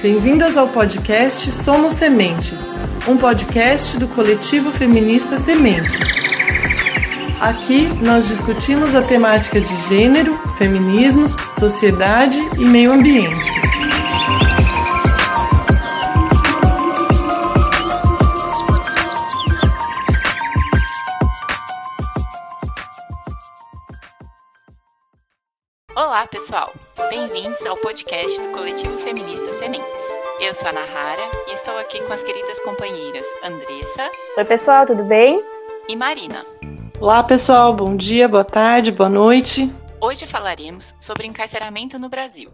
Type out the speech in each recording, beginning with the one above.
Bem-vindas ao podcast Somos Sementes, um podcast do coletivo feminista Sementes. Aqui nós discutimos a temática de gênero, feminismos, sociedade e meio ambiente. Bem-vindos ao podcast do Coletivo Feminista Sementes. Eu sou a Nahara e estou aqui com as queridas companheiras Andressa. Oi, pessoal, tudo bem? E Marina. Olá, pessoal, bom dia, boa tarde, boa noite. Hoje falaremos sobre encarceramento no Brasil.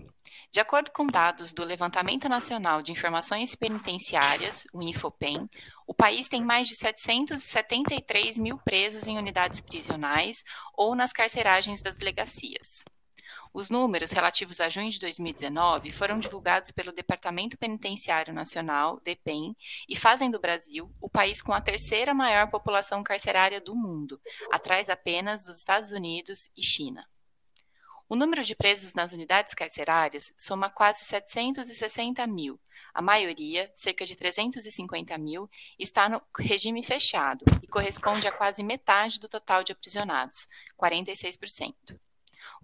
De acordo com dados do Levantamento Nacional de Informações Penitenciárias, o Infopem, o país tem mais de 773 mil presos em unidades prisionais ou nas carceragens das delegacias. Os números relativos a junho de 2019 foram divulgados pelo Departamento Penitenciário Nacional, DEPEN, e fazem do Brasil o país com a terceira maior população carcerária do mundo, atrás apenas dos Estados Unidos e China. O número de presos nas unidades carcerárias soma quase 760 mil. A maioria, cerca de 350 mil, está no regime fechado e corresponde a quase metade do total de aprisionados, 46%.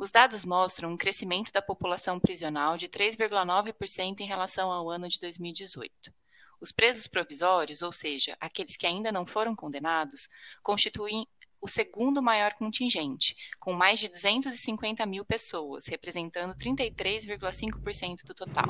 Os dados mostram um crescimento da população prisional de 3,9% em relação ao ano de 2018. Os presos provisórios, ou seja, aqueles que ainda não foram condenados, constituem o segundo maior contingente, com mais de 250 mil pessoas, representando 33,5% do total.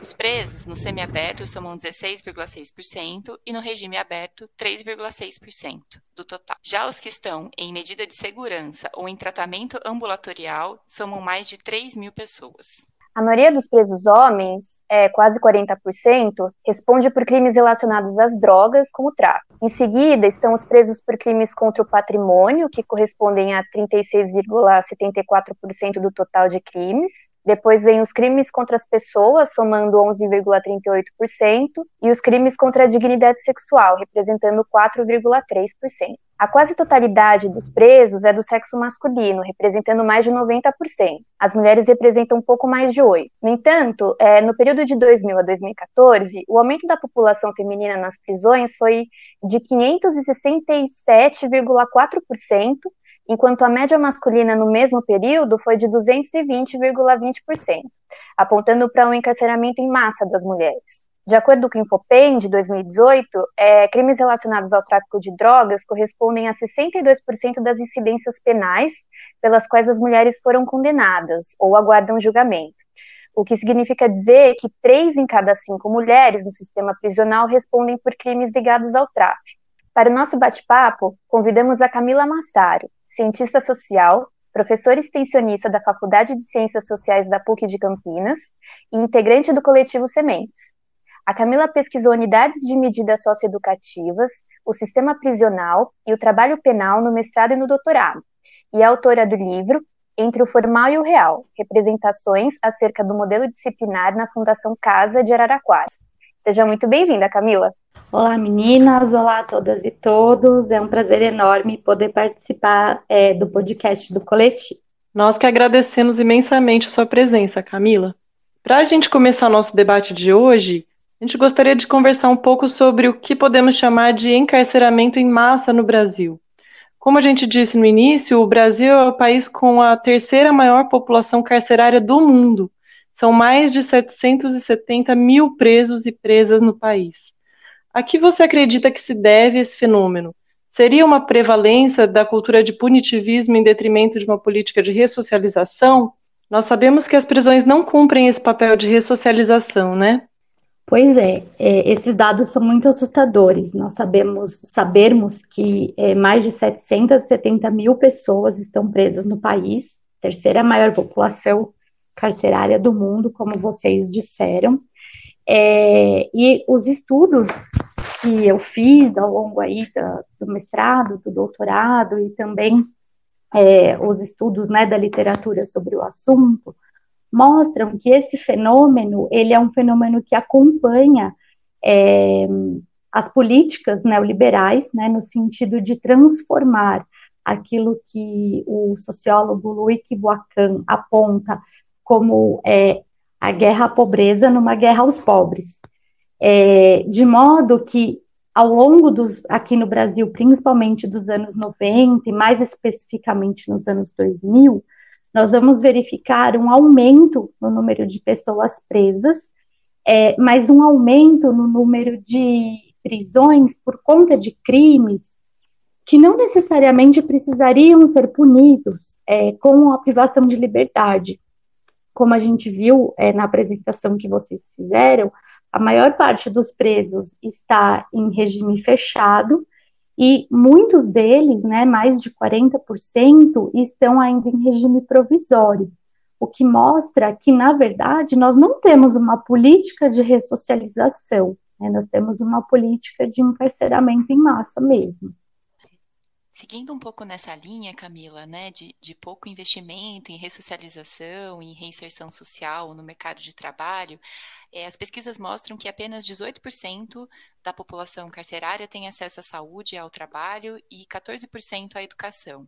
Os presos no semiaberto somam 16,6% e no regime aberto 3,6% do total. Já os que estão em medida de segurança ou em tratamento ambulatorial somam mais de 3 mil pessoas. A maioria dos presos homens, é, quase 40%, responde por crimes relacionados às drogas, como o tráfico. Em seguida, estão os presos por crimes contra o patrimônio, que correspondem a 36,74% do total de crimes. Depois vem os crimes contra as pessoas, somando 11,38%, e os crimes contra a dignidade sexual, representando 4,3%. A quase totalidade dos presos é do sexo masculino, representando mais de 90%. As mulheres representam um pouco mais de 8%. No entanto, é, no período de 2000 a 2014, o aumento da população feminina nas prisões foi de 567,4%, enquanto a média masculina no mesmo período foi de 220,20%, apontando para um encarceramento em massa das mulheres. De acordo com o Infopem, de 2018, é, crimes relacionados ao tráfico de drogas correspondem a 62% das incidências penais pelas quais as mulheres foram condenadas ou aguardam julgamento. O que significa dizer que três em cada cinco mulheres no sistema prisional respondem por crimes ligados ao tráfico. Para o nosso bate-papo, convidamos a Camila Massaro, cientista social, professora extensionista da Faculdade de Ciências Sociais da PUC de Campinas e integrante do coletivo Sementes. A Camila pesquisou unidades de medidas socioeducativas, o sistema prisional e o trabalho penal no mestrado e no doutorado, e é autora do livro Entre o Formal e o Real, representações acerca do modelo disciplinar na Fundação Casa de Araraquara. Seja muito bem-vinda, Camila. Olá, meninas. Olá a todas e todos. É um prazer enorme poder participar é, do podcast do Coletivo. Nós que agradecemos imensamente a sua presença, Camila. Para a gente começar o nosso debate de hoje, a gente gostaria de conversar um pouco sobre o que podemos chamar de encarceramento em massa no Brasil. Como a gente disse no início, o Brasil é o país com a terceira maior população carcerária do mundo. São mais de 770 mil presos e presas no país. A que você acredita que se deve esse fenômeno? Seria uma prevalência da cultura de punitivismo em detrimento de uma política de ressocialização? Nós sabemos que as prisões não cumprem esse papel de ressocialização, né? Pois é, é esses dados são muito assustadores. Nós sabemos, sabermos que é, mais de 770 mil pessoas estão presas no país, terceira maior população carcerária do mundo, como vocês disseram. É, e os estudos que eu fiz ao longo aí do mestrado, do doutorado e também é, os estudos né, da literatura sobre o assunto mostram que esse fenômeno ele é um fenômeno que acompanha é, as políticas neoliberais, né, no sentido de transformar aquilo que o sociólogo Louis Boacan aponta como é, a guerra à pobreza numa guerra aos pobres. É, de modo que, ao longo dos, aqui no Brasil, principalmente dos anos 90 e mais especificamente nos anos 2000, nós vamos verificar um aumento no número de pessoas presas, é, mas um aumento no número de prisões por conta de crimes que não necessariamente precisariam ser punidos é, com a privação de liberdade. Como a gente viu é, na apresentação que vocês fizeram, a maior parte dos presos está em regime fechado, e muitos deles, né, mais de 40%, estão ainda em regime provisório, o que mostra que, na verdade, nós não temos uma política de ressocialização, né, nós temos uma política de encarceramento em massa mesmo. Seguindo um pouco nessa linha, Camila, né, de, de pouco investimento em ressocialização, em reinserção social no mercado de trabalho, é, as pesquisas mostram que apenas 18% da população carcerária tem acesso à saúde ao trabalho e 14% à educação.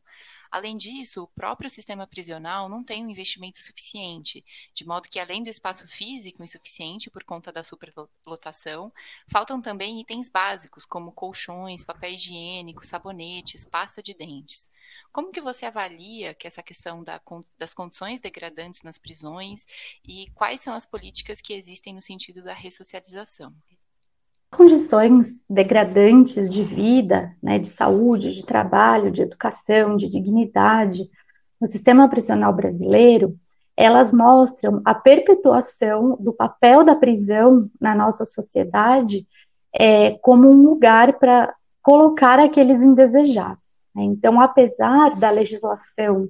Além disso, o próprio sistema prisional não tem um investimento suficiente, de modo que, além do espaço físico insuficiente por conta da superlotação, faltam também itens básicos, como colchões, papel higiênico, sabonetes, pasta de dentes. Como que você avalia que essa questão da, das condições degradantes nas prisões e quais são as políticas que existem no sentido da ressocialização? Condições degradantes de vida, né, de saúde, de trabalho, de educação, de dignidade no sistema prisional brasileiro, elas mostram a perpetuação do papel da prisão na nossa sociedade é, como um lugar para colocar aqueles indesejáveis. Né? Então, apesar da legislação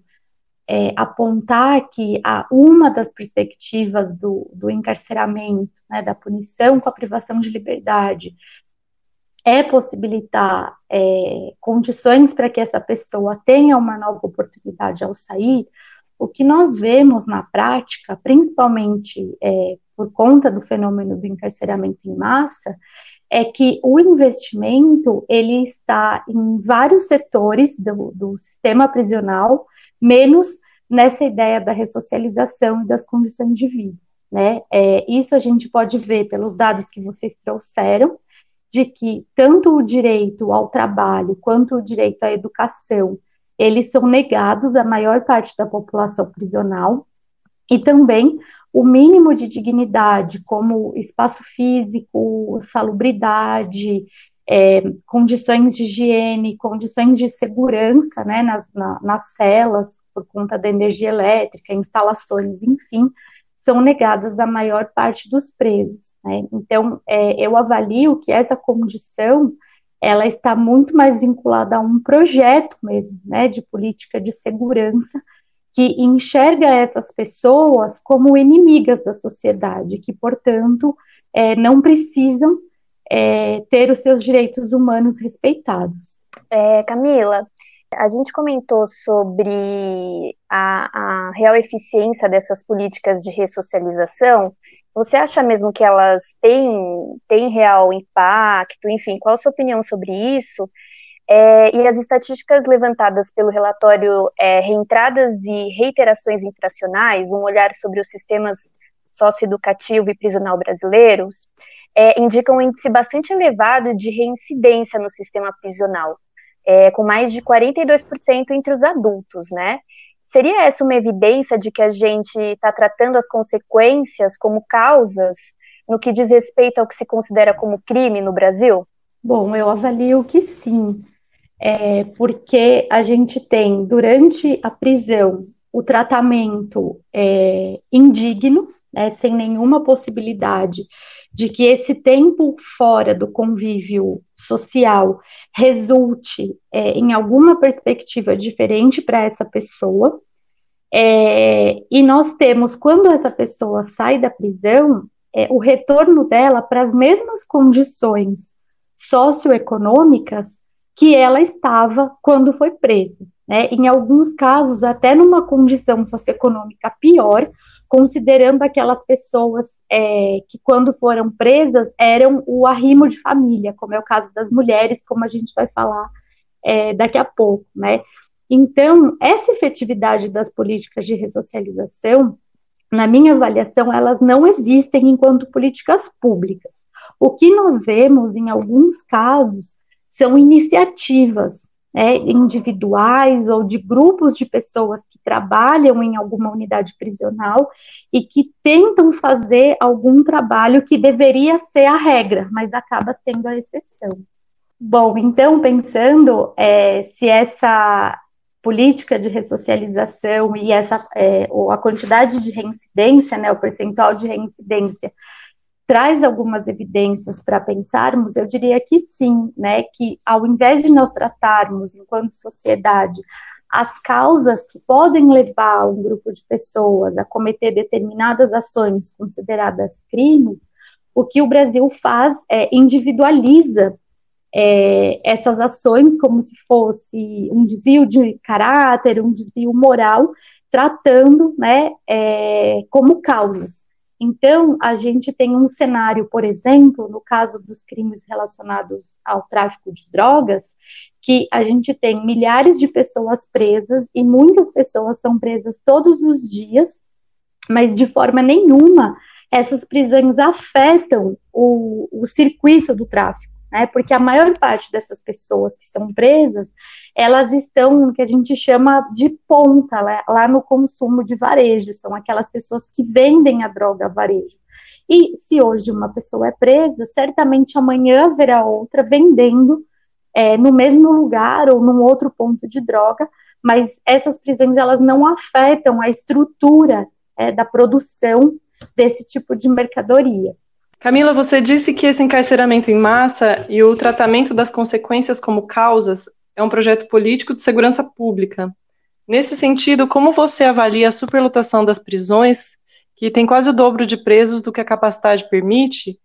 é, apontar que a, uma das perspectivas do, do encarceramento, né, da punição com a privação de liberdade, é possibilitar é, condições para que essa pessoa tenha uma nova oportunidade ao sair, o que nós vemos na prática, principalmente é, por conta do fenômeno do encarceramento em massa, é que o investimento ele está em vários setores do, do sistema prisional menos nessa ideia da ressocialização e das condições de vida. Né? É, isso a gente pode ver pelos dados que vocês trouxeram, de que tanto o direito ao trabalho quanto o direito à educação, eles são negados à maior parte da população prisional, e também o mínimo de dignidade, como espaço físico, salubridade, é, condições de higiene, condições de segurança né, nas, na, nas celas, por conta da energia elétrica, instalações, enfim, são negadas à maior parte dos presos. Né? Então, é, eu avalio que essa condição ela está muito mais vinculada a um projeto mesmo, né, de política de segurança, que enxerga essas pessoas como inimigas da sociedade, que, portanto, é, não precisam é, ter os seus direitos humanos respeitados. É, Camila, a gente comentou sobre a, a, real eficiência dessas políticas de ressocialização. Você acha mesmo que elas têm, têm real impacto? Enfim, qual a sua opinião sobre isso? É, e as estatísticas levantadas pelo relatório é, Reentradas e Reiterações Infracionais, um olhar sobre os sistemas socioeducativo e prisional brasileiros, é, indicam um índice bastante elevado de reincidência no sistema prisional, é, com mais de 42% entre os adultos, né? Seria essa uma evidência de que a gente está tratando as consequências como causas no que diz respeito ao que se considera como crime no Brasil? Bom, eu avalio que sim, é, porque a gente tem, durante a prisão, o tratamento é, indigno, né, sem nenhuma possibilidade de que esse tempo fora do convívio social resulte é, em alguma perspectiva diferente para essa pessoa. É, e nós temos, quando essa pessoa sai da prisão, é, o retorno dela para as mesmas condições socioeconômicas que ela estava quando foi presa. Né? Em alguns casos, até numa condição socioeconômica pior, considerando aquelas pessoas é, que, quando foram presas, eram o arrimo de família, como é o caso das mulheres, como a gente vai falar é, daqui a pouco, né? Então, essa efetividade das políticas de ressocialização, na minha avaliação, elas não existem enquanto políticas públicas. O que nós vemos em alguns casos são iniciativas né, individuais ou de grupos de pessoas que trabalham em alguma unidade prisional e que tentam fazer algum trabalho que deveria ser a regra, mas acaba sendo a exceção. Bom, então, pensando é, se essa política de ressocialização e essa é, ou a quantidade de reincidência, né, o percentual de reincidência traz algumas evidências para pensarmos, eu diria que sim, né, que ao invés de nós tratarmos enquanto sociedade as causas que podem levar um grupo de pessoas a cometer determinadas ações consideradas crimes, o que o Brasil faz é individualiza é, essas ações como se fosse um desvio de caráter, um desvio moral, tratando né, é, como causas. Então, a gente tem um cenário, por exemplo, no caso dos crimes relacionados ao tráfico de drogas, que a gente tem milhares de pessoas presas e muitas pessoas são presas todos os dias, mas de forma nenhuma essas prisões afetam o, o circuito do tráfico né? Porque a maior parte dessas pessoas que são presas, elas estão no que a gente chama de ponta, lá, lá no consumo de varejo, são aquelas pessoas que vendem a droga a varejo. E se hoje uma pessoa é presa, certamente amanhã haverá outra vendendo é, no mesmo lugar ou num outro ponto de droga, mas essas prisões elas não afetam a estrutura é, da produção desse tipo de mercadoria. Camila, você disse que esse encarceramento em massa e o tratamento das consequências como causas é um projeto político de segurança pública. Nesse sentido, como você avalia a superlotação das prisões, que tem quase o dobro de presos do que a capacidade permite?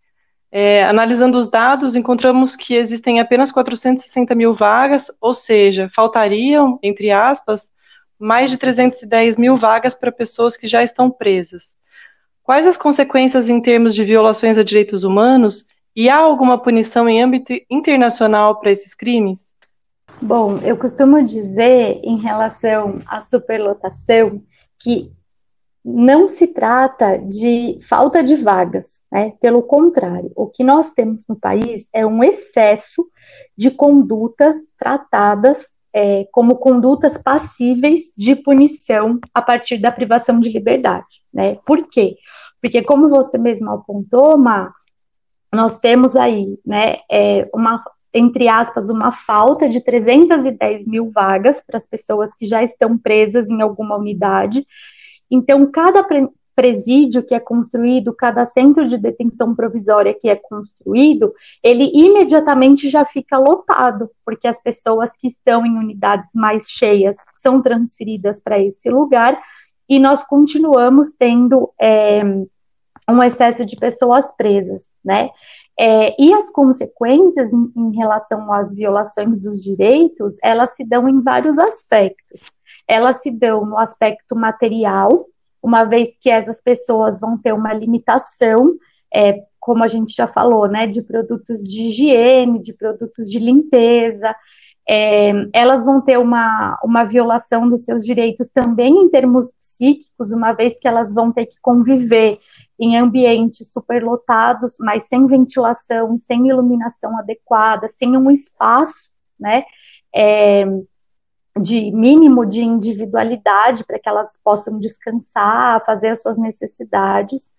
É, analisando os dados, encontramos que existem apenas 460 mil vagas, ou seja, faltariam, entre aspas, mais de 310 mil vagas para pessoas que já estão presas. Quais as consequências em termos de violações a direitos humanos e há alguma punição em âmbito internacional para esses crimes? Bom, eu costumo dizer em relação à superlotação que não se trata de falta de vagas, né? Pelo contrário, o que nós temos no país é um excesso de condutas tratadas é, como condutas passíveis de punição a partir da privação de liberdade, né? Por quê? Porque, como você mesmo apontou, Má, nós temos aí, né, é, uma, entre aspas, uma falta de 310 mil vagas para as pessoas que já estão presas em alguma unidade. Então, cada presídio que é construído, cada centro de detenção provisória que é construído, ele imediatamente já fica lotado, porque as pessoas que estão em unidades mais cheias são transferidas para esse lugar e nós continuamos tendo é, um excesso de pessoas presas, né? É, e as consequências em, em, relação às violações dos direitos, elas se dão em vários aspectos. Elas se dão no aspecto material, uma vez que essas pessoas vão ter uma limitação, é, como a gente já falou, né, de produtos de higiene, de produtos de limpeza, é, elas vão ter uma, uma violação dos seus direitos também em termos psíquicos, uma vez que elas vão ter que conviver em ambientes superlotados, mas sem ventilação, sem iluminação adequada, sem um espaço, né, é, de mínimo de individualidade para que elas possam descansar, fazer as suas necessidades.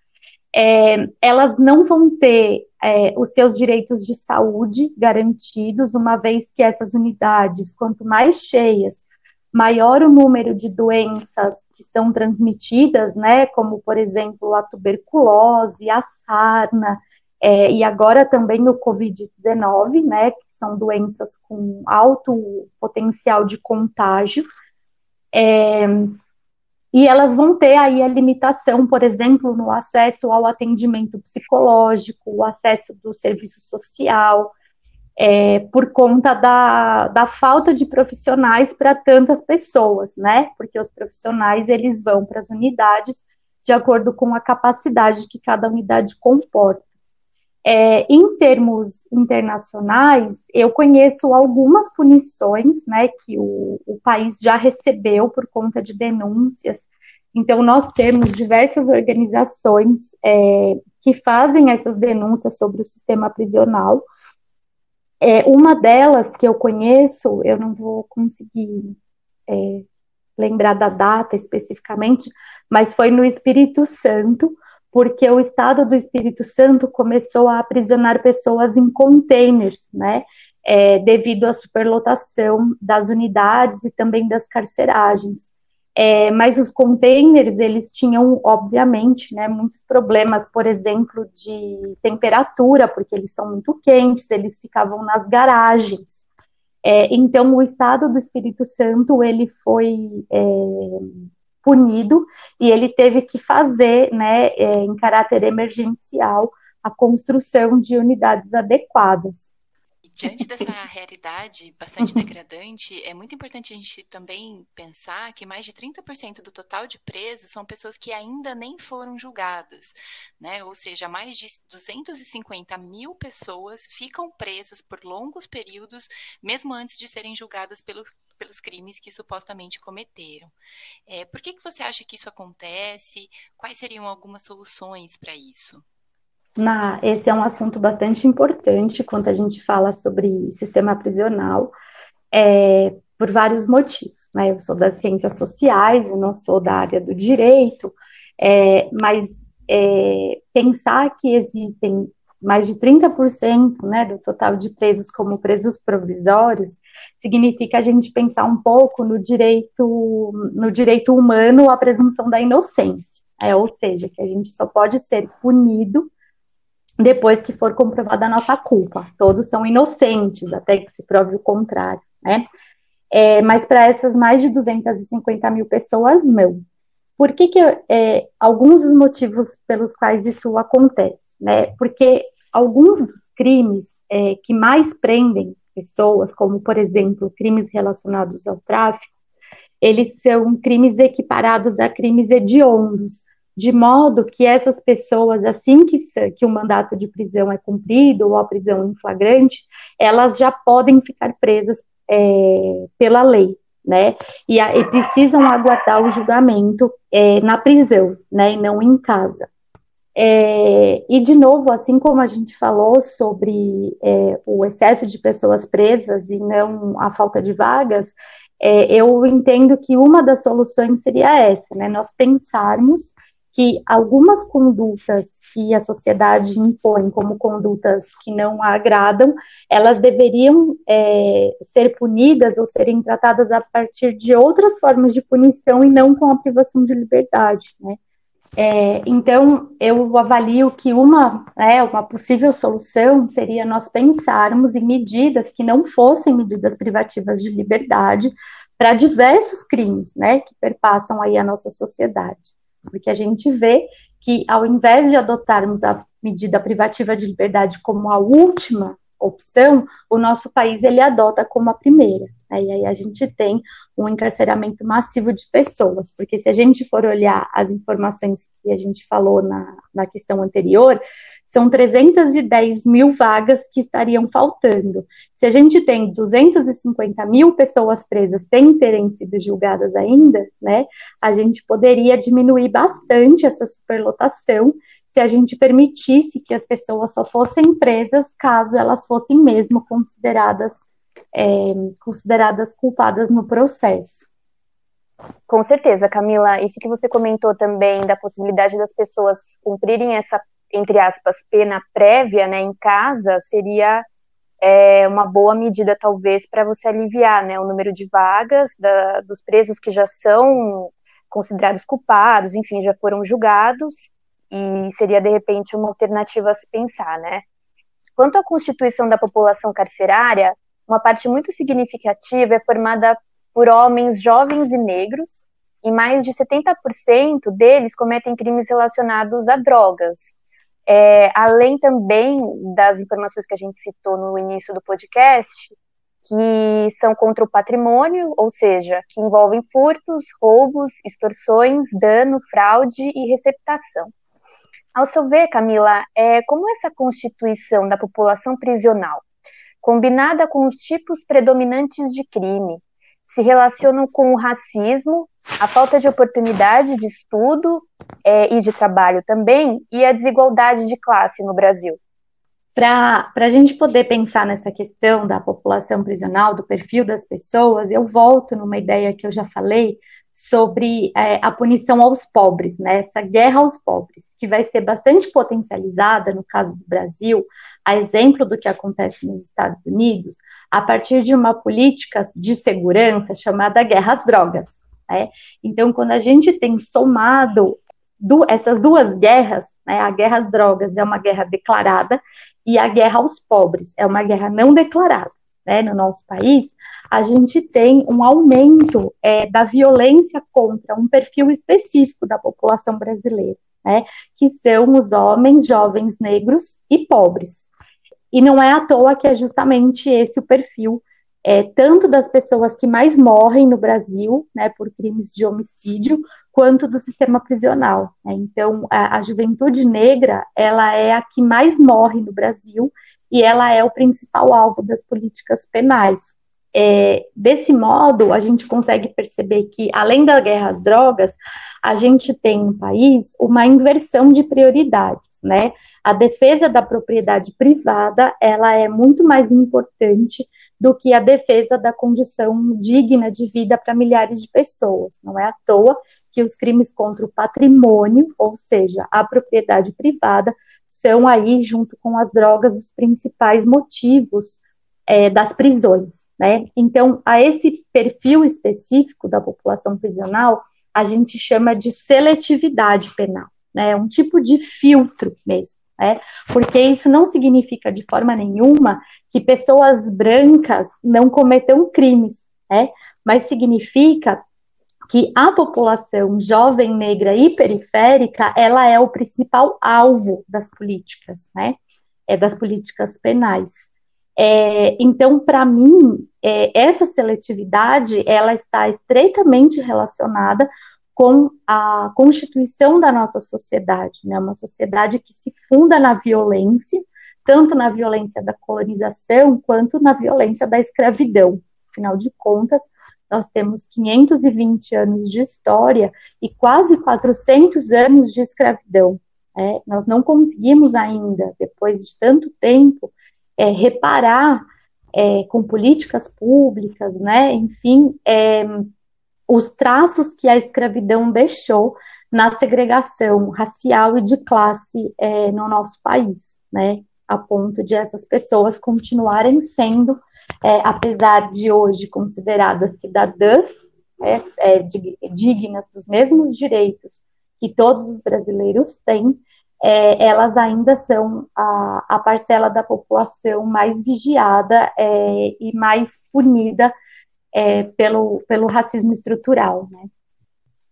É, elas não vão ter é, os seus direitos de saúde garantidos, uma vez que essas unidades, quanto mais cheias, maior o número de doenças que são transmitidas, né, como, por exemplo, a tuberculose, a sarna, é, e agora também o Covid-19, né, que são doenças com alto potencial de contágio, é, e elas vão ter aí a limitação, por exemplo, no acesso ao atendimento psicológico, o acesso do serviço social, é, por conta da, da falta de profissionais para tantas pessoas, né? Porque os profissionais eles vão para as unidades de acordo com a capacidade que cada unidade comporta. É, em termos internacionais, eu conheço algumas punições, né, que o, o país já recebeu por conta de denúncias Então, nós temos diversas organizações é, que fazem essas denúncias sobre o sistema prisional. É, uma delas que eu conheço, eu não vou conseguir é, lembrar da data especificamente, mas foi no Espírito Santo, porque o Estado do Espírito Santo começou a aprisionar pessoas em containers, né? É, devido à superlotação das unidades e também das carceragens. É, mas os containers, eles tinham, obviamente, né, muitos problemas, por exemplo, de temperatura, porque eles são muito quentes, eles ficavam nas garagens. É, então, o Estado do Espírito Santo, ele foi é, punido e ele teve que fazer, né, é, em caráter emergencial, a construção de unidades adequadas. Diante dessa realidade bastante degradante, é muito importante a gente também pensar que mais de 30% do total de presos são pessoas que ainda nem foram julgadas, né? Ou seja, mais de 250 mil pessoas ficam presas por longos períodos, mesmo antes de serem julgadas pelo, pelos crimes que supostamente cometeram. É, por que, que você acha que isso acontece? Quais seriam algumas soluções para isso? Na, esse é um assunto bastante importante quando a gente fala sobre sistema prisional, é, por vários motivos. Né? Eu sou das ciências sociais, eu não sou da área do direito, é, mas é, pensar que existem mais de 30% né, do total de presos como presos provisórios, significa a gente pensar um pouco no direito, no direito humano à presunção da inocência. É, ou seja, que a gente só pode ser punido depois que for comprovada a nossa culpa. Todos são inocentes, até que se prove o contrário, né? É, mas para essas mais de 250 mil pessoas, não. Por que, que é, alguns dos motivos pelos quais isso acontece, né? Porque alguns dos crimes é, que mais prendem pessoas, como, por exemplo, crimes relacionados ao tráfico, eles são crimes equiparados a crimes hediondos, de modo que essas pessoas, assim que, que o mandato de prisão é cumprido ou a prisão em flagrante, elas já podem ficar presas é, pela lei, né? E, e, precisam aguardar o julgamento é, na prisão, né? E não em casa. É, e, de novo, assim como a gente falou sobre é, o excesso de pessoas presas e não a falta de vagas, é, eu entendo que uma das soluções seria essa, né? Nós pensarmos que algumas condutas que a sociedade impõe como condutas que não a agradam, elas deveriam é, ser punidas ou serem tratadas a partir de outras formas de punição e não com a privação de liberdade, né? É, então, eu avalio que uma, é, uma possível solução seria nós pensarmos em medidas que não fossem medidas privativas de liberdade para diversos crimes, né, que perpassam aí a nossa sociedade porque a gente vê que ao invés de adotarmos a medida privativa de liberdade como a última opção, o nosso país ele adota como a primeira. Né? E aí a gente tem um encarceramento massivo de pessoas, porque se a gente for olhar as informações que a gente falou na, na questão anterior, são 310 mil vagas que estariam faltando. Se a gente tem 250 mil pessoas presas sem terem sido julgadas ainda, né, a gente poderia diminuir bastante essa superlotação se a gente permitisse que as pessoas só fossem presas caso elas fossem mesmo consideradas é, consideradas culpadas no processo. Com certeza, Camila. Isso que você comentou também da possibilidade das pessoas cumprirem essa entre aspas, pena prévia, né, em casa, seria é, uma boa medida, talvez, para você aliviar, né, o número de vagas da, dos presos que já são considerados culpados, enfim, já foram julgados, e seria, de repente, uma alternativa a se pensar, né. Quanto à constituição da população carcerária, uma parte muito significativa é formada por homens jovens e negros, e mais de 70% deles cometem crimes relacionados a drogas, é, além também das informações que a gente citou no início do podcast, que são contra o patrimônio, ou seja, que envolvem furtos, roubos, extorsões, dano, fraude e receptação. Ao seu ver, Camila, é, como essa constituição da população prisional, combinada com os tipos predominantes de crime, se relacionam com o racismo a falta de oportunidade de estudo é, e de trabalho também, e a desigualdade de classe no Brasil. Para a gente poder pensar nessa questão da população prisional, do perfil das pessoas, eu volto numa ideia que eu já falei sobre é, a punição aos pobres, né? Essa guerra aos pobres, que vai ser bastante potencializada no caso do Brasil, a exemplo do que acontece nos Estados Unidos, a partir de uma política de segurança chamada guerra às drogas. Né? Então, quando a gente tem somado do, essas duas guerras, né, a guerra às drogas é uma guerra declarada e a guerra aos pobres é uma guerra não declarada. Né, no nosso país, a gente tem um aumento é, da violência contra um perfil específico da população brasileira, né, que são os homens jovens negros e pobres. E não é à toa que é justamente esse o perfil é, tanto das pessoas que mais morrem no Brasil, né, por crimes de homicídio, quanto do sistema prisional. Né? Então, a, a, juventude negra, ela é a que mais morre no Brasil e ela é o principal alvo das políticas penais. É, desse modo, a gente consegue perceber que, além da guerra às drogas, a gente tem no país uma inversão de prioridades, né? A defesa da propriedade privada, ela é muito mais importante do que a defesa da condição digna de vida para milhares de pessoas. Não é à toa que os crimes contra o patrimônio, ou seja, a propriedade privada, são aí, junto com as drogas, os principais motivos é, das prisões. Né? Então, a esse perfil específico da população prisional, a gente chama de seletividade penal, né? um tipo de filtro mesmo. Né? Porque isso não significa de forma nenhuma que pessoas brancas não cometam crimes, né? Mas significa que a população jovem, negra e periférica, ela é o principal alvo das políticas, né? É das políticas penais. É, então, para mim, é, essa seletividade, ela está estreitamente relacionada com a constituição da nossa sociedade, né? Uma sociedade que se funda na violência, tanto na violência da colonização quanto na violência da escravidão. Afinal de contas, nós temos 520 anos de história e quase 400 anos de escravidão. É, nós não conseguimos ainda, depois de tanto tempo, é, reparar é, com políticas públicas, né, enfim, é, os traços que a escravidão deixou na segregação racial e de classe é, no nosso país, né? a ponto de essas pessoas continuarem sendo, é, apesar de hoje consideradas cidadãs, é, é, dignas dos mesmos direitos que todos os brasileiros têm, é, elas ainda são a, a, parcela da população mais vigiada é, e mais punida é, pelo, pelo racismo estrutural. Né?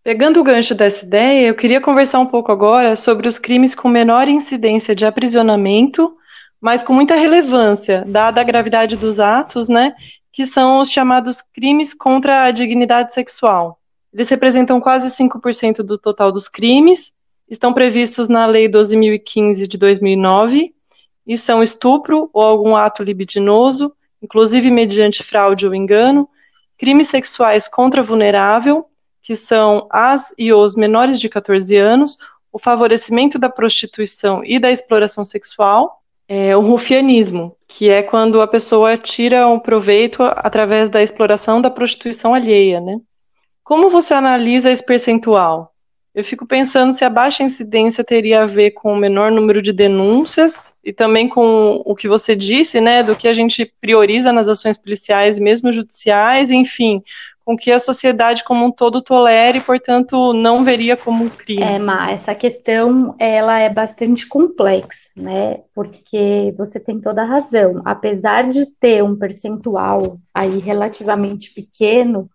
Pegando o gancho dessa ideia, eu queria conversar um pouco agora sobre os crimes com menor incidência de aprisionamento mas com muita relevância, dada a gravidade dos atos, né, que são os chamados crimes contra a dignidade sexual. Eles representam quase 5% do total dos crimes, estão previstos na Lei 12.015 de 2009 e são estupro ou algum ato libidinoso, inclusive mediante fraude ou engano, crimes sexuais contra vulnerável, que são as e os menores de 14 anos, o favorecimento da prostituição e da exploração sexual, é o rufianismo, que é quando a pessoa tira um proveito através da exploração da prostituição alheia, né? Como você analisa esse percentual? Eu fico pensando se a baixa incidência teria a ver com o menor número de denúncias e também com o que você disse, né, do que a gente prioriza nas ações policiais, mesmo judiciais, enfim, com que a sociedade como um todo tolere e, portanto, não veria como um crime. É, mas essa questão ela é bastante complexa, né? Porque você tem toda a razão. Apesar de ter um percentual aí relativamente pequeno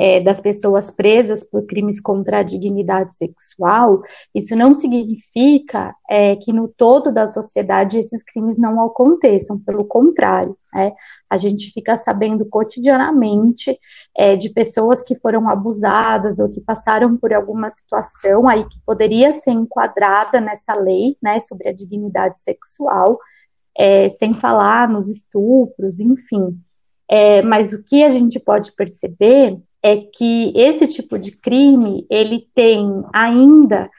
é, das pessoas presas por crimes contra a dignidade sexual, isso não significa é, que no todo da sociedade esses crimes não aconteçam. Pelo contrário, né? A gente fica sabendo cotidianamente é, de pessoas que foram abusadas ou que passaram por alguma situação aí que poderia ser enquadrada nessa lei, né, sobre a dignidade sexual, é, sem falar nos estupros, enfim. É, mas o que a gente pode perceber é que esse tipo de crime ele tem ainda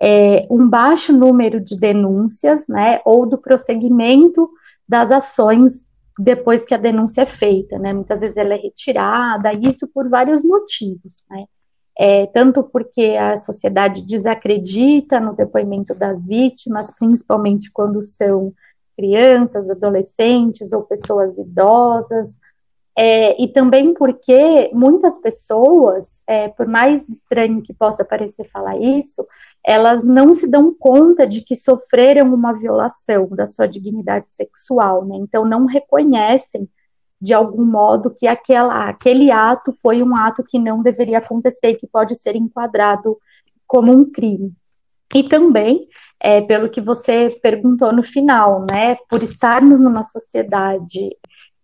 é, um baixo número de denúncias, né, ou do prosseguimento das ações depois que a denúncia é feita, né? Muitas vezes ela é retirada, isso por vários motivos, né? É, tanto porque a sociedade desacredita no depoimento das vítimas, principalmente quando são crianças, adolescentes ou pessoas idosas, é, e também porque muitas pessoas, é, por mais estranho que possa parecer falar isso, elas não se dão conta de que sofreram uma violação da sua dignidade sexual, né? Então não reconhecem de algum modo que aquela, aquele ato foi um ato que não deveria acontecer, que pode ser enquadrado como um crime. E também, é, pelo que você perguntou no final, né, por estarmos numa sociedade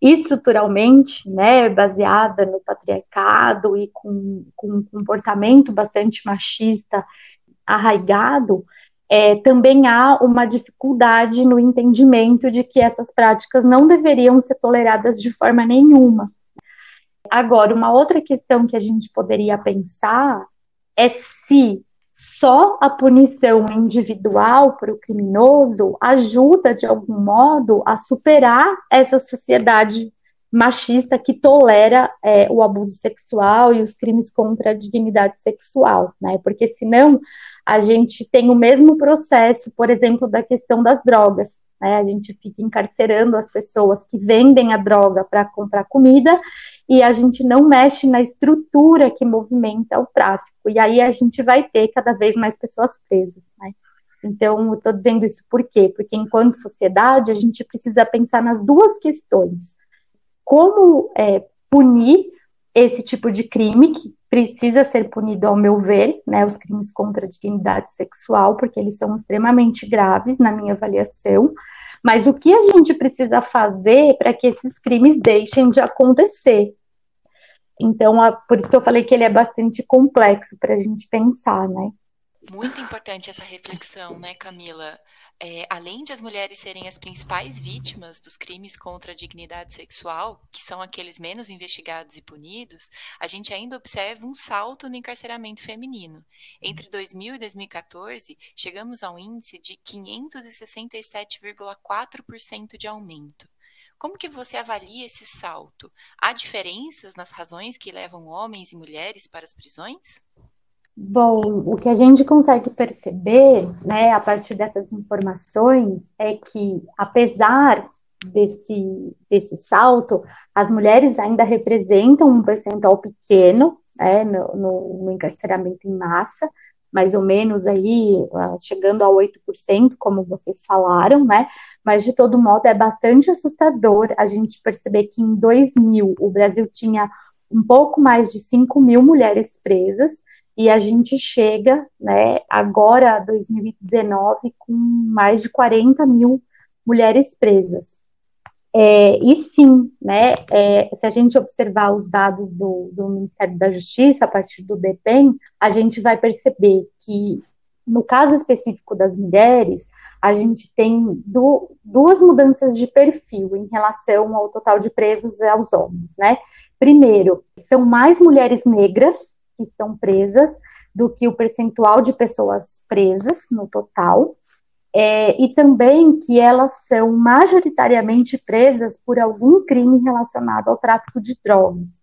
estruturalmente, né, baseada no patriarcado e com, com um comportamento bastante machista arraigado, é, também há uma dificuldade no entendimento de que essas práticas não deveriam ser toleradas de forma nenhuma. Agora, uma outra questão que a gente poderia pensar é se só a punição individual para o criminoso ajuda, de algum modo, a superar essa sociedade machista que tolera é, o abuso sexual e os crimes contra a dignidade sexual, né? Porque senão a gente tem o mesmo processo, por exemplo, da questão das drogas. Né? A gente fica encarcerando as pessoas que vendem a droga para comprar comida e a gente não mexe na estrutura que movimenta o tráfico. E aí a gente vai ter cada vez mais pessoas presas. Né? Então, eu estou dizendo isso por quê? Porque enquanto sociedade, a gente precisa pensar nas duas questões. Como é, punir esse tipo de crime, que precisa ser punido, ao meu ver, né, os crimes contra a dignidade sexual, porque eles são extremamente graves, na minha avaliação. Mas o que a gente precisa fazer para que esses crimes deixem de acontecer? Então, a, por isso que eu falei que ele é bastante complexo para a gente pensar, né? Muito importante essa reflexão, né, Camila? É, além de as mulheres serem as principais vítimas dos crimes contra a dignidade sexual, que são aqueles menos investigados e punidos, a gente ainda observa um salto no encarceramento feminino. Entre 2000 e 2014, chegamos a um índice de 567,4% de aumento. Como que você avalia esse salto? Há diferenças nas razões que levam homens e mulheres para as prisões? Bom, o que a gente consegue perceber, né, a partir dessas informações, é que, apesar desse, desse salto, as mulheres ainda representam um percentual pequeno né, no, no, no encarceramento em massa, mais ou menos aí, ah, chegando a 8%, como vocês falaram, né? Mas de todo modo é bastante assustador a gente perceber que em 2000 o Brasil tinha um pouco mais de 5 mil mulheres presas e a gente chega, né, agora, 2019, com mais de 40 mil mulheres presas. É, e sim, né, é, se a gente observar os dados do, do, Ministério da Justiça, a partir do DEPEN, a gente vai perceber que, no caso específico das mulheres, a gente tem du duas mudanças de perfil em relação ao total de presos aos homens, né? Primeiro, são mais mulheres negras que estão presas do que o percentual de pessoas presas no total, é, e também que elas são majoritariamente presas por algum crime relacionado ao tráfico de drogas,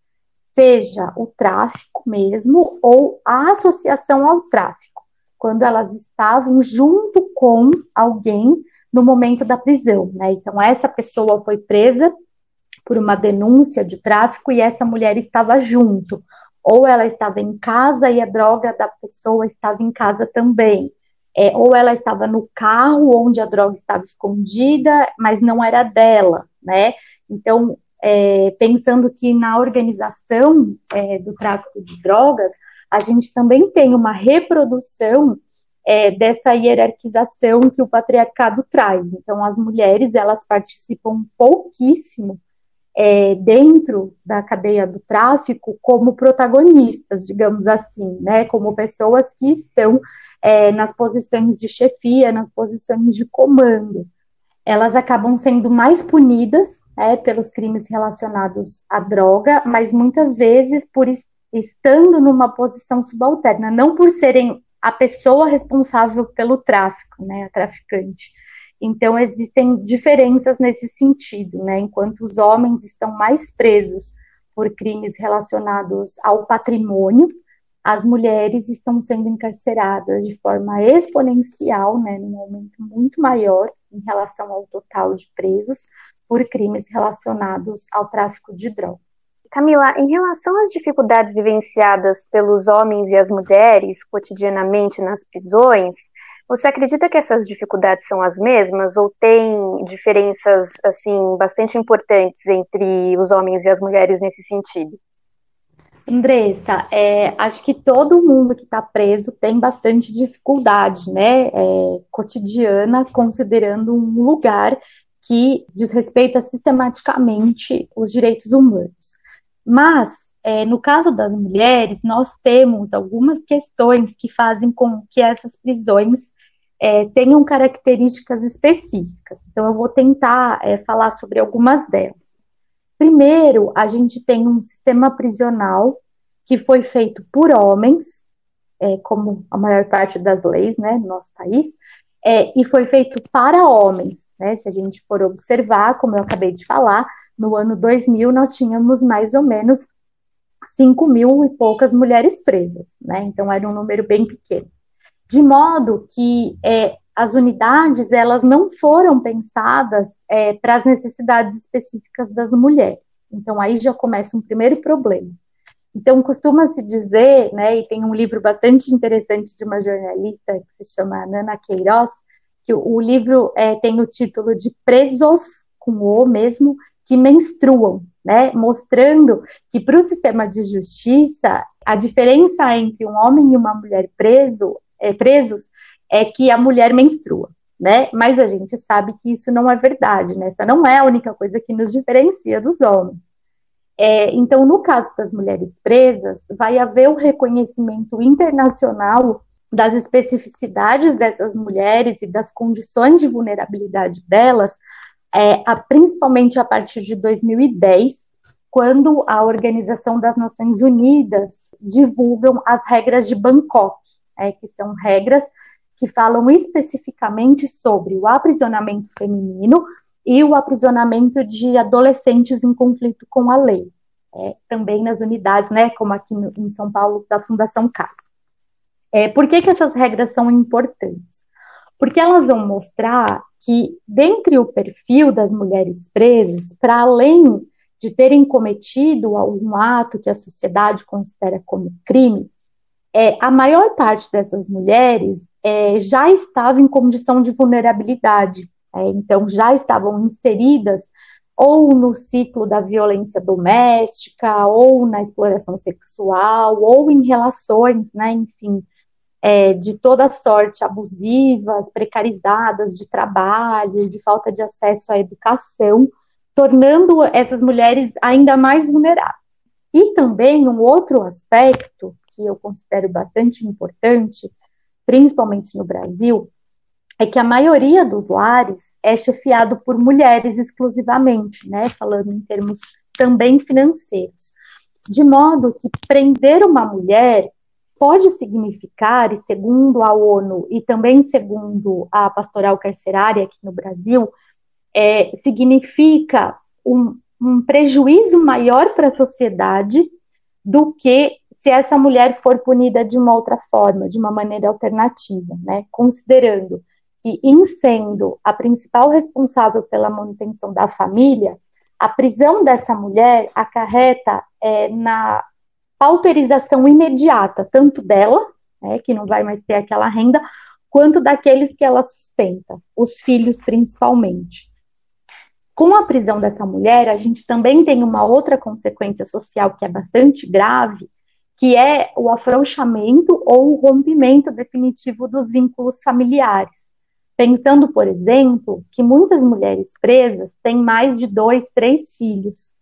seja o tráfico mesmo ou a associação ao tráfico, quando elas estavam junto com alguém no momento da prisão, né? Então essa pessoa foi presa por uma denúncia de tráfico e essa mulher estava junto, ou ela estava em casa e a droga da pessoa estava em casa também, é, ou ela estava no carro onde a droga estava escondida, mas não era dela, né? Então, é, pensando que na organização é, do tráfico de drogas, a gente também tem uma reprodução é, dessa hierarquização que o patriarcado traz. Então, as mulheres elas participam pouquíssimo é, dentro da cadeia do tráfico como protagonistas, digamos assim, né, como pessoas que estão é, nas posições de chefia, nas posições de comando. elas acabam sendo mais punidas é, pelos crimes relacionados à droga, mas muitas vezes por estando numa posição subalterna, não por serem a pessoa responsável pelo tráfico, né, a traficante. Então, existem diferenças nesse sentido, né, enquanto os homens estão mais presos por crimes relacionados ao patrimônio, as mulheres estão sendo encarceradas de forma exponencial, né, num aumento muito maior em relação ao total de presos por crimes relacionados ao tráfico de drogas. Camila, em relação às dificuldades vivenciadas pelos homens e as mulheres cotidianamente nas prisões, você acredita que essas dificuldades são as mesmas ou tem diferenças assim bastante importantes entre os homens e as mulheres nesse sentido? Andressa, é, acho que todo mundo que está preso tem bastante dificuldade, né, é, cotidiana, considerando um lugar que desrespeita sistematicamente os direitos humanos. Mas, é, no caso das mulheres, nós temos algumas questões que fazem com que essas prisões é, tenham características específicas. Então, eu vou tentar é, falar sobre algumas delas. Primeiro, a gente tem um sistema prisional que foi feito por homens, é, como a maior parte das leis né, no nosso país, é, e foi feito para homens. Né? Se a gente for observar, como eu acabei de falar, no ano 2000 nós tínhamos mais ou menos 5 mil e poucas mulheres presas, né? Então era um número bem pequeno. De modo que é, as unidades elas não foram pensadas é, para as necessidades específicas das mulheres. Então aí já começa um primeiro problema. Então costuma-se dizer, né, e tem um livro bastante interessante de uma jornalista que se chama Nana Queiroz, que o, o livro é, tem o título de Presos com o mesmo que menstruam, né? Mostrando que para o sistema de justiça a diferença entre um homem e uma mulher preso, é, presos é que a mulher menstrua, né? Mas a gente sabe que isso não é verdade, né? Essa não é a única coisa que nos diferencia dos homens. É, então, no caso das mulheres presas, vai haver o reconhecimento internacional das especificidades dessas mulheres e das condições de vulnerabilidade delas é, a, principalmente a partir de 2010, quando a Organização das Nações Unidas divulgam as regras de Bangkok, é, que são regras que falam especificamente sobre o aprisionamento feminino e o aprisionamento de adolescentes em conflito com a lei, é, também nas unidades, né, como aqui no, em São Paulo, da Fundação Casa. É, por que, que essas regras são importantes? Porque elas vão mostrar que, dentre o perfil das mulheres presas, para além de terem cometido algum ato que a sociedade considera como crime, é, a maior parte dessas mulheres é, já estava em condição de vulnerabilidade, é, então já estavam inseridas ou no ciclo da violência doméstica, ou na exploração sexual, ou em relações, né, enfim, é, de toda sorte abusivas, precarizadas de trabalho, de falta de acesso à educação, tornando essas mulheres ainda mais vulneráveis. E também um outro aspecto que eu considero bastante importante, principalmente no Brasil, é que a maioria dos lares é chefiado por mulheres exclusivamente, né, falando em termos também financeiros. De modo que prender uma mulher pode significar, e segundo a ONU e também segundo a pastoral carcerária aqui no Brasil, é, significa um, um prejuízo maior para a sociedade do que se essa mulher for punida de uma outra forma, de uma maneira alternativa, né? Considerando que, em sendo a principal responsável pela manutenção da família, a prisão dessa mulher acarreta é, na pauperização imediata, tanto dela, né, que não vai mais ter aquela renda, quanto daqueles que ela sustenta, os filhos principalmente. Com a prisão dessa mulher, a gente também tem uma outra consequência social que é bastante grave, que é o afrouxamento ou o rompimento definitivo dos vínculos familiares. Pensando, por exemplo, que muitas mulheres presas têm mais de dois, três filhos,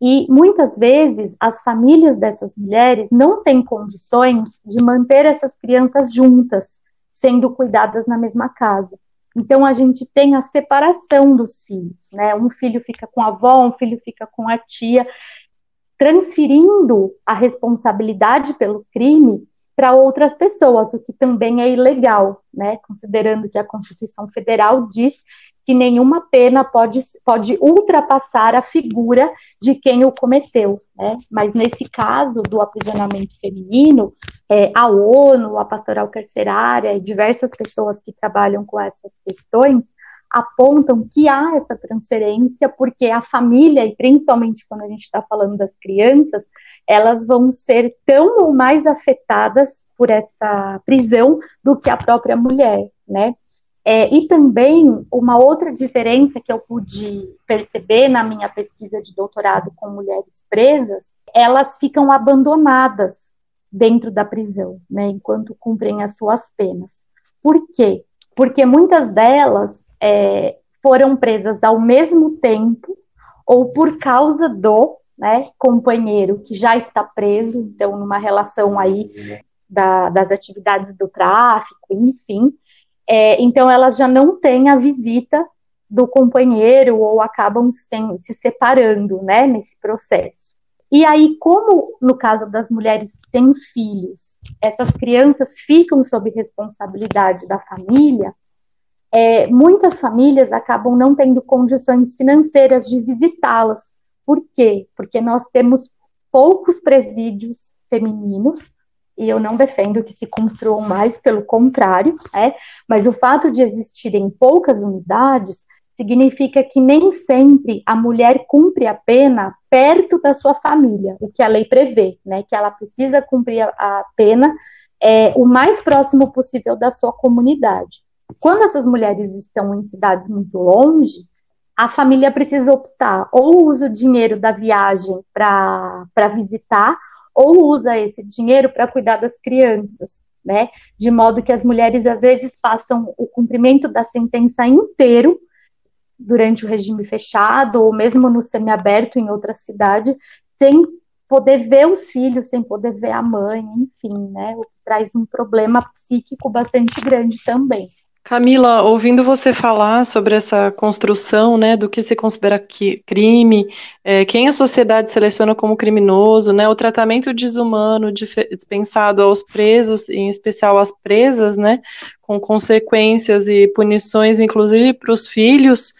e muitas vezes as famílias dessas mulheres não têm condições de manter essas crianças juntas, sendo cuidadas na mesma casa. Então a gente tem a separação dos filhos, né? Um filho fica com a avó, um filho fica com a tia, transferindo a responsabilidade pelo crime para outras pessoas, o que também é ilegal, né? Considerando que a Constituição Federal diz que nenhuma pena pode, pode ultrapassar a figura de quem o cometeu, né? Mas nesse caso do aprisionamento feminino, é, a ONU, a Pastoral Carcerária e diversas pessoas que trabalham com essas questões apontam que há essa transferência porque a família, e principalmente quando a gente está falando das crianças, elas vão ser tão ou mais afetadas por essa prisão do que a própria mulher, né? É, e também uma outra diferença que eu pude perceber na minha pesquisa de doutorado com mulheres presas, elas ficam abandonadas dentro da prisão, né, enquanto cumprem as suas penas. Por quê? Porque muitas delas é, foram presas ao mesmo tempo ou por causa do né, companheiro que já está preso, então numa relação aí da, das atividades do tráfico, enfim, é, então elas já não têm a visita do companheiro ou acabam sem, se separando, né, nesse processo. E aí, como no caso das mulheres que têm filhos, essas crianças ficam sob responsabilidade da família, é, muitas famílias acabam não tendo condições financeiras de visitá-las. Por quê? Porque nós temos poucos presídios femininos e eu não defendo que se construam mais, pelo contrário, é, mas o fato de existirem poucas unidades significa que nem sempre a mulher cumpre a pena perto da sua família, o que a lei prevê, né, que ela precisa cumprir a, a pena é, o mais próximo possível da sua comunidade. Quando essas mulheres estão em cidades muito longe, a família precisa optar ou usa o dinheiro da viagem para visitar, ou usa esse dinheiro para cuidar das crianças, né? De modo que as mulheres às vezes passam o cumprimento da sentença inteiro durante o regime fechado ou mesmo no semiaberto em outra cidade, sem poder ver os filhos, sem poder ver a mãe, enfim, né? O que traz um problema psíquico bastante grande também. Camila, ouvindo você falar sobre essa construção, né, do que se considera crime, é, quem a sociedade seleciona como criminoso, né, o tratamento desumano dispensado aos presos, em especial às presas, né, com consequências e punições, inclusive para os filhos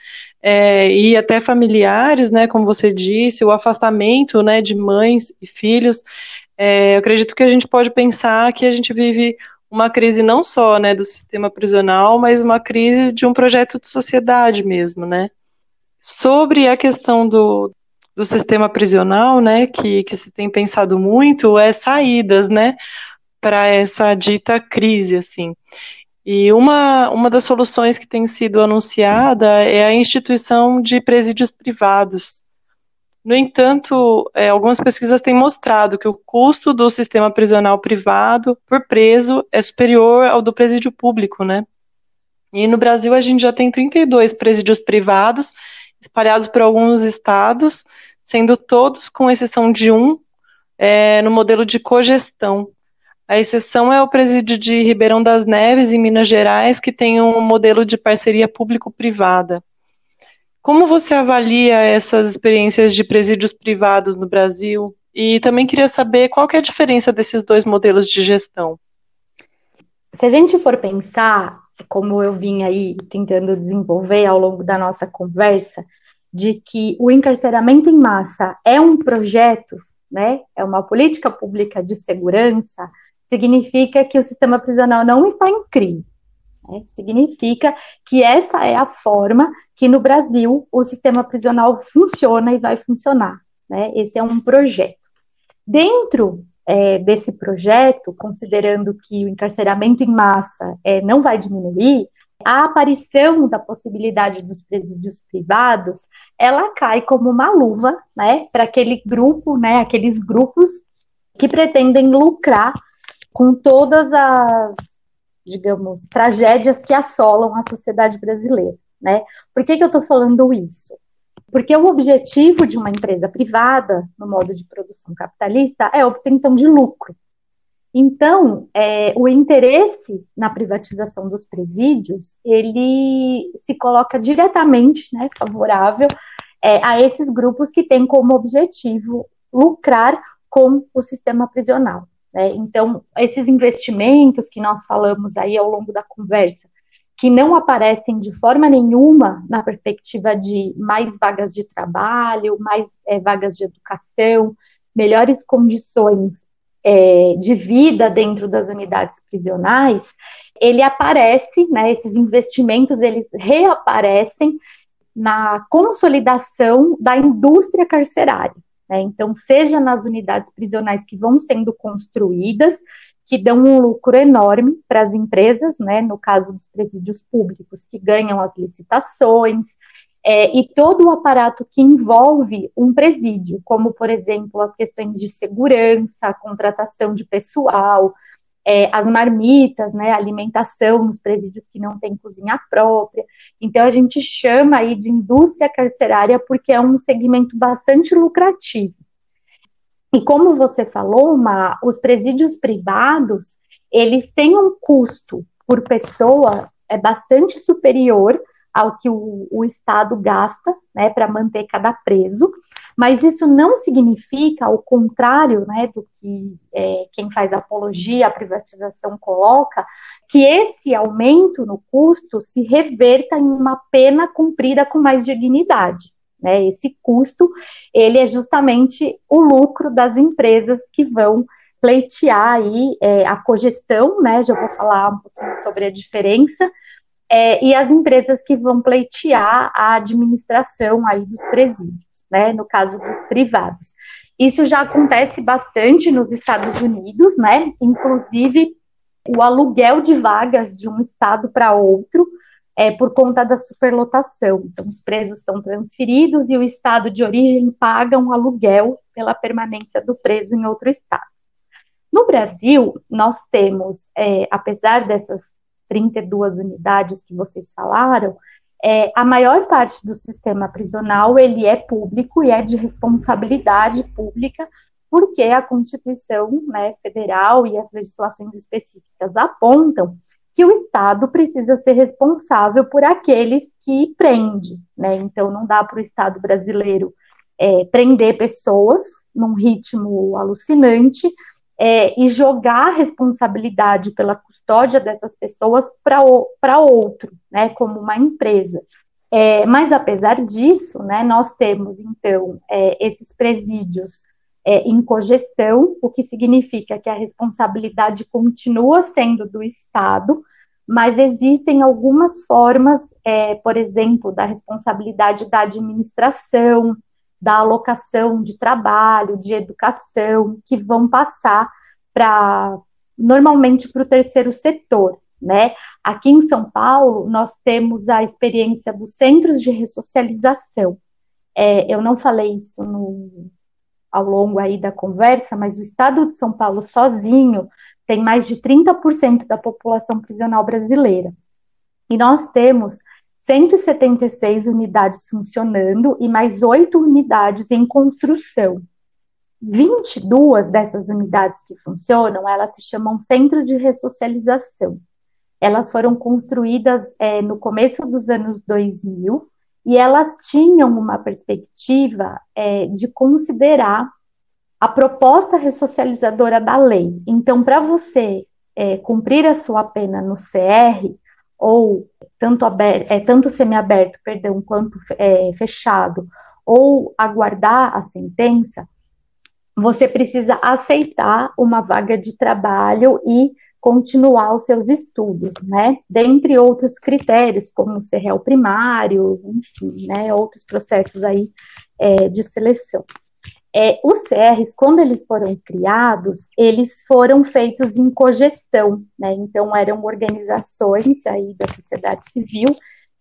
é, e até familiares, né, como você disse, o afastamento, né, de mães e filhos. É, eu acredito que a gente pode pensar que a gente vive uma crise não só né, do sistema prisional, mas uma crise de um projeto de sociedade mesmo, né? Sobre a questão do, do sistema prisional, né, que, que se tem pensado muito, é saídas, né, para essa dita crise, assim. E uma, uma das soluções que tem sido anunciada é a instituição de presídios privados, no entanto, é, algumas pesquisas têm mostrado que o custo do sistema prisional privado por preso é superior ao do presídio público, né? E no Brasil a gente já tem 32 presídios privados espalhados por alguns estados, sendo todos, com exceção de um, é, no modelo de cogestão. A exceção é o presídio de Ribeirão das Neves, em Minas Gerais, que tem um modelo de parceria público-privada. Como você avalia essas experiências de presídios privados no Brasil? E também queria saber qual que é a diferença desses dois modelos de gestão. Se a gente for pensar, como eu vim aí tentando desenvolver ao longo da nossa conversa, de que o encarceramento em massa é um projeto, né, é uma política pública de segurança, significa que o sistema prisional não está em crise. Né? Significa que essa é a forma que no Brasil o sistema prisional funciona e vai funcionar. Né? Esse é um projeto. Dentro é, desse projeto, considerando que o encarceramento em massa é, não vai diminuir, a aparição da possibilidade dos presídios privados, ela cai como uma luva, né, para aquele grupo, né, aqueles grupos que pretendem lucrar com todas as digamos, tragédias que assolam a sociedade brasileira, né? Por que, que eu estou falando isso? Porque o objetivo de uma empresa privada, no modo de produção capitalista, é a obtenção de lucro. Então, é, o interesse na privatização dos presídios, ele se coloca diretamente, né, favorável é, a esses grupos que têm como objetivo lucrar com o sistema prisional. Né? Então, esses investimentos que nós falamos aí ao longo da conversa, que não aparecem de forma nenhuma na perspectiva de mais vagas de trabalho, mais é, vagas de educação, melhores condições é, de vida dentro das unidades prisionais, ele aparece, né, esses investimentos, eles reaparecem na consolidação da indústria carcerária. Né? Então, seja nas unidades prisionais que vão sendo construídas, que dão um lucro enorme para as empresas, né? no caso dos presídios públicos, que ganham as licitações, é, e todo o aparato que envolve um presídio, como, por exemplo, as questões de segurança, a contratação de pessoal, é, as marmitas, né, alimentação nos presídios que não tem cozinha própria. Então, a gente chama aí de indústria carcerária porque é um segmento bastante lucrativo. E como você falou, Ma, os presídios privados, eles têm um custo por pessoa é bastante superior ao que o, o Estado gasta né, para manter cada preso, mas isso não significa, ao contrário né, do que é, quem faz apologia à privatização coloca, que esse aumento no custo se reverta em uma pena cumprida com mais dignidade. Né? Esse custo, ele é justamente o lucro das empresas que vão pleitear aí é, a cogestão, né? Já vou falar um pouquinho sobre a diferença, é, e as empresas que vão pleitear a administração aí dos presídios, né, no caso dos privados. Isso já acontece bastante nos Estados Unidos, né, inclusive o aluguel de vagas de um estado para outro é por conta da superlotação. Então, os presos são transferidos e o estado de origem paga um aluguel pela permanência do preso em outro estado. No Brasil, nós temos, é, apesar dessas 32 unidades que vocês falaram, é, a maior parte do sistema prisional ele é público e é de responsabilidade pública, porque a Constituição né, Federal e as legislações específicas apontam que o Estado precisa ser responsável por aqueles que prende, né? Então não dá para o Estado brasileiro é, prender pessoas num ritmo alucinante, é, e jogar a responsabilidade pela custódia dessas pessoas para outro, né, como uma empresa. É, mas apesar disso, né, nós temos então é, esses presídios é, em cogestão, o que significa que a responsabilidade continua sendo do Estado, mas existem algumas formas, é, por exemplo, da responsabilidade da administração, da alocação de trabalho, de educação, que vão passar para, normalmente, para o terceiro setor. Né? Aqui em São Paulo, nós temos a experiência dos centros de ressocialização. É, eu não falei isso no, ao longo aí da conversa, mas o estado de São Paulo sozinho tem mais de 30% da população prisional brasileira. E nós temos 176 unidades funcionando e mais oito unidades em construção. 22 dessas unidades que funcionam, elas se chamam Centro de Ressocialização. Elas foram construídas é, no começo dos anos 2000 e elas tinham uma perspectiva é, de considerar a proposta ressocializadora da lei. Então, para você é, cumprir a sua pena no CR, ou tanto, aberto, é, tanto semiaberto, perdão, quanto é, fechado, ou aguardar a sentença, você precisa aceitar uma vaga de trabalho e continuar os seus estudos, né? Dentre outros critérios, como ser réu primário, enfim, né? Outros processos aí é, de seleção. É, os CRs, quando eles foram criados, eles foram feitos em cogestão, né? Então eram organizações aí da sociedade civil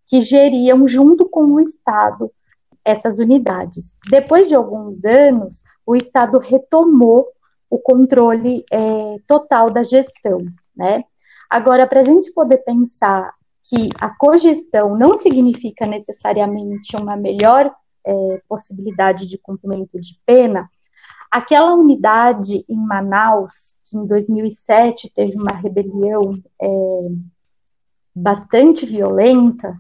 que geriam junto com o Estado essas unidades. Depois de alguns anos, o Estado retomou o controle é, total da gestão, né? Agora, para a gente poder pensar que a cogestão não significa necessariamente uma melhor é, possibilidade de cumprimento de pena, aquela unidade em Manaus, que em 2007 teve uma rebelião é, bastante violenta,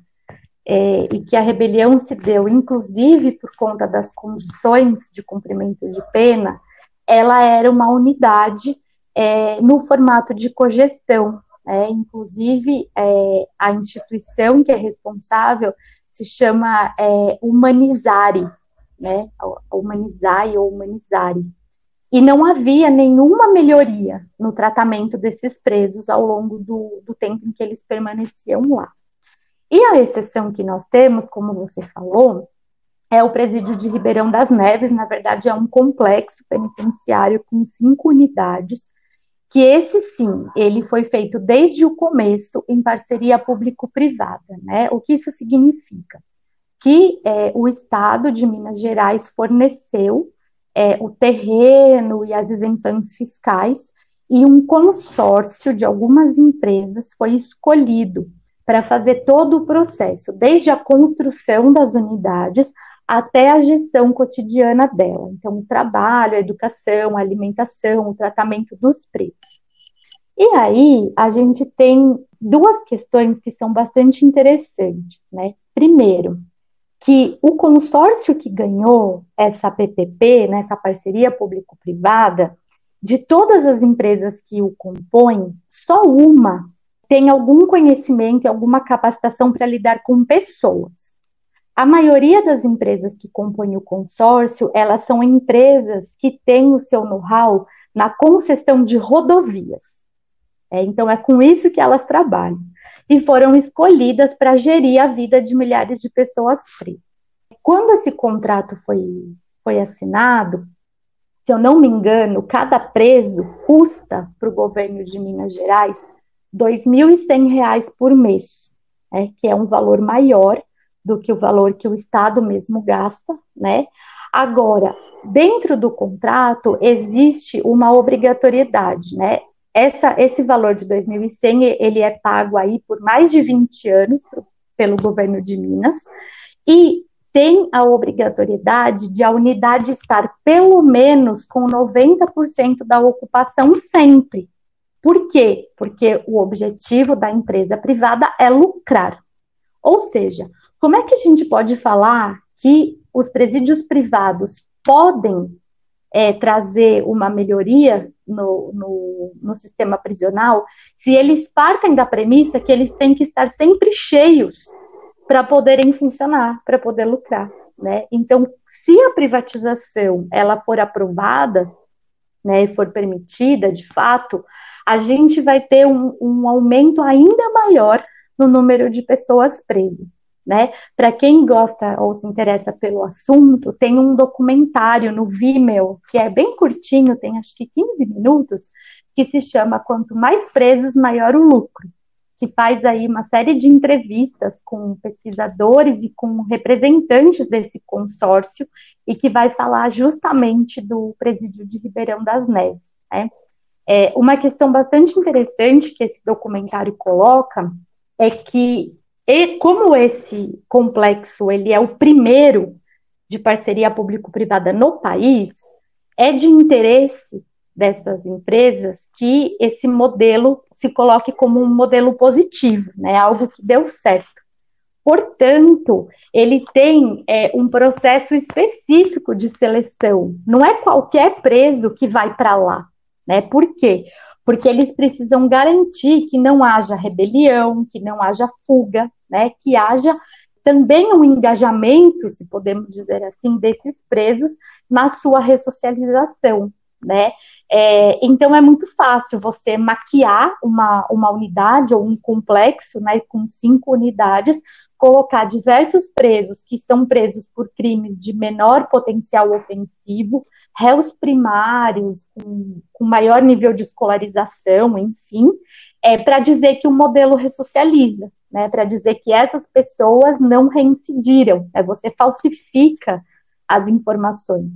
é, e que a rebelião se deu, inclusive, por conta das condições de cumprimento de pena, ela era uma unidade é, no formato de cogestão. É, inclusive, a instituição que é responsável se chama é, Humanizare, né? Humanizare ou Humanizare. E não havia nenhuma melhoria no tratamento desses presos ao longo do, do tempo em que eles permaneciam lá. E a exceção que nós temos, como você falou, é o presídio de Ribeirão das Neves, na verdade é um complexo penitenciário com cinco unidades, que esse sim, ele foi feito desde o começo em parceria público-privada, né? O que isso significa? Que é, o Estado de Minas Gerais forneceu é, o terreno e as isenções fiscais e um consórcio de algumas empresas foi escolhido para fazer todo o processo, desde a construção das unidades até a gestão cotidiana dela. Então, o trabalho, a educação, a alimentação, o tratamento dos presos. E aí, a gente tem duas questões que são bastante interessantes, né? Primeiro, que o consórcio que ganhou essa PPP, né, essa parceria público-privada, de todas as empresas que o compõem, só uma tem algum conhecimento e alguma capacitação para lidar com pessoas. A maioria das empresas que compõem o consórcio, elas são empresas que têm o seu know-how na concessão de rodovias. É, então, é com isso que elas trabalham. E foram escolhidas para gerir a vida de milhares de pessoas presas. Quando esse contrato foi, foi assinado, se eu não me engano, cada preso custa para o governo de Minas Gerais R$ 2.100 por mês, né, que é um valor maior do que o valor que o Estado mesmo gasta, né? Agora, dentro do contrato existe uma obrigatoriedade, né? Essa, esse valor de 2.100 ele é pago aí por mais de 20 anos pelo governo de Minas e tem a obrigatoriedade de a unidade estar pelo menos com 90% da ocupação sempre. Por quê? Porque o objetivo da empresa privada é lucrar. Ou seja, como é que a gente pode falar que os presídios privados podem é, trazer uma melhoria no, no, no, sistema prisional se eles partem da premissa que eles têm que estar sempre cheios para poderem funcionar, para poder lucrar, né? Então, se a privatização ela for aprovada, né, e for permitida de fato, a gente vai ter um, um aumento ainda maior no número de pessoas presas. Né? Para quem gosta ou se interessa pelo assunto, tem um documentário no Vimeo, que é bem curtinho, tem acho que 15 minutos, que se chama Quanto mais presos, maior o lucro, que faz aí uma série de entrevistas com pesquisadores e com representantes desse consórcio e que vai falar justamente do presídio de Ribeirão das Neves. Né? É, uma questão bastante interessante que esse documentário coloca é que, como esse complexo ele é o primeiro de parceria público-privada no país, é de interesse dessas empresas que esse modelo se coloque como um modelo positivo, né, algo que deu certo. Portanto, ele tem é, um processo específico de seleção. Não é qualquer preso que vai para lá. Né? Por quê? Porque eles precisam garantir que não haja rebelião, que não haja fuga, né? que haja também um engajamento, se podemos dizer assim, desses presos na sua ressocialização, né? É, então é muito fácil você maquiar uma, uma unidade ou um complexo, né, com cinco unidades, colocar diversos presos que estão presos por crimes de menor potencial ofensivo, réus primários com, com maior nível de escolarização, enfim, é, para dizer que o modelo ressocializa, né, para dizer que essas pessoas não reincidiram, é, você falsifica as informações,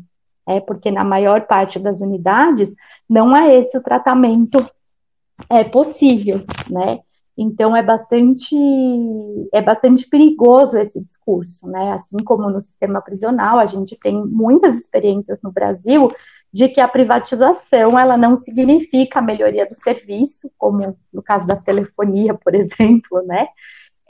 é, porque na maior parte das unidades não é esse o tratamento é, possível, né, então é bastante é bastante perigoso esse discurso, né? Assim como no sistema prisional, a gente tem muitas experiências no Brasil de que a privatização ela não significa a melhoria do serviço, como no caso da telefonia, por exemplo, né?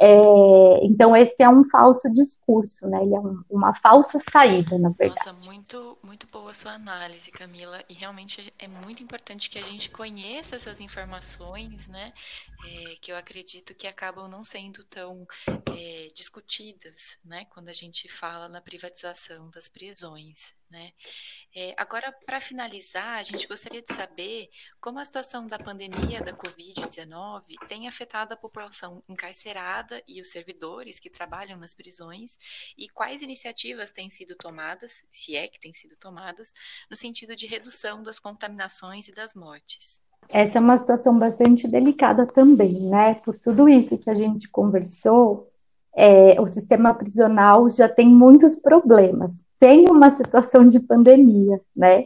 É, então, esse é um falso discurso, né? Ele é um, uma falsa saída, na verdade. Nossa, muito, muito boa a sua análise, Camila. E realmente é muito importante que a gente conheça essas informações, né? É, que eu acredito que acabam não sendo tão é, discutidas, né? Quando a gente fala na privatização das prisões, né? É, agora, para finalizar, a gente gostaria de saber como a situação da pandemia da Covid-19 tem afetado a população encarcerada e os servidores que trabalham nas prisões e quais iniciativas têm sido tomadas, se é que têm sido tomadas, no sentido de redução das contaminações e das mortes. Essa é uma situação bastante delicada também, né? Por tudo isso que a gente conversou, é, o sistema prisional já tem muitos problemas sem uma situação de pandemia, né?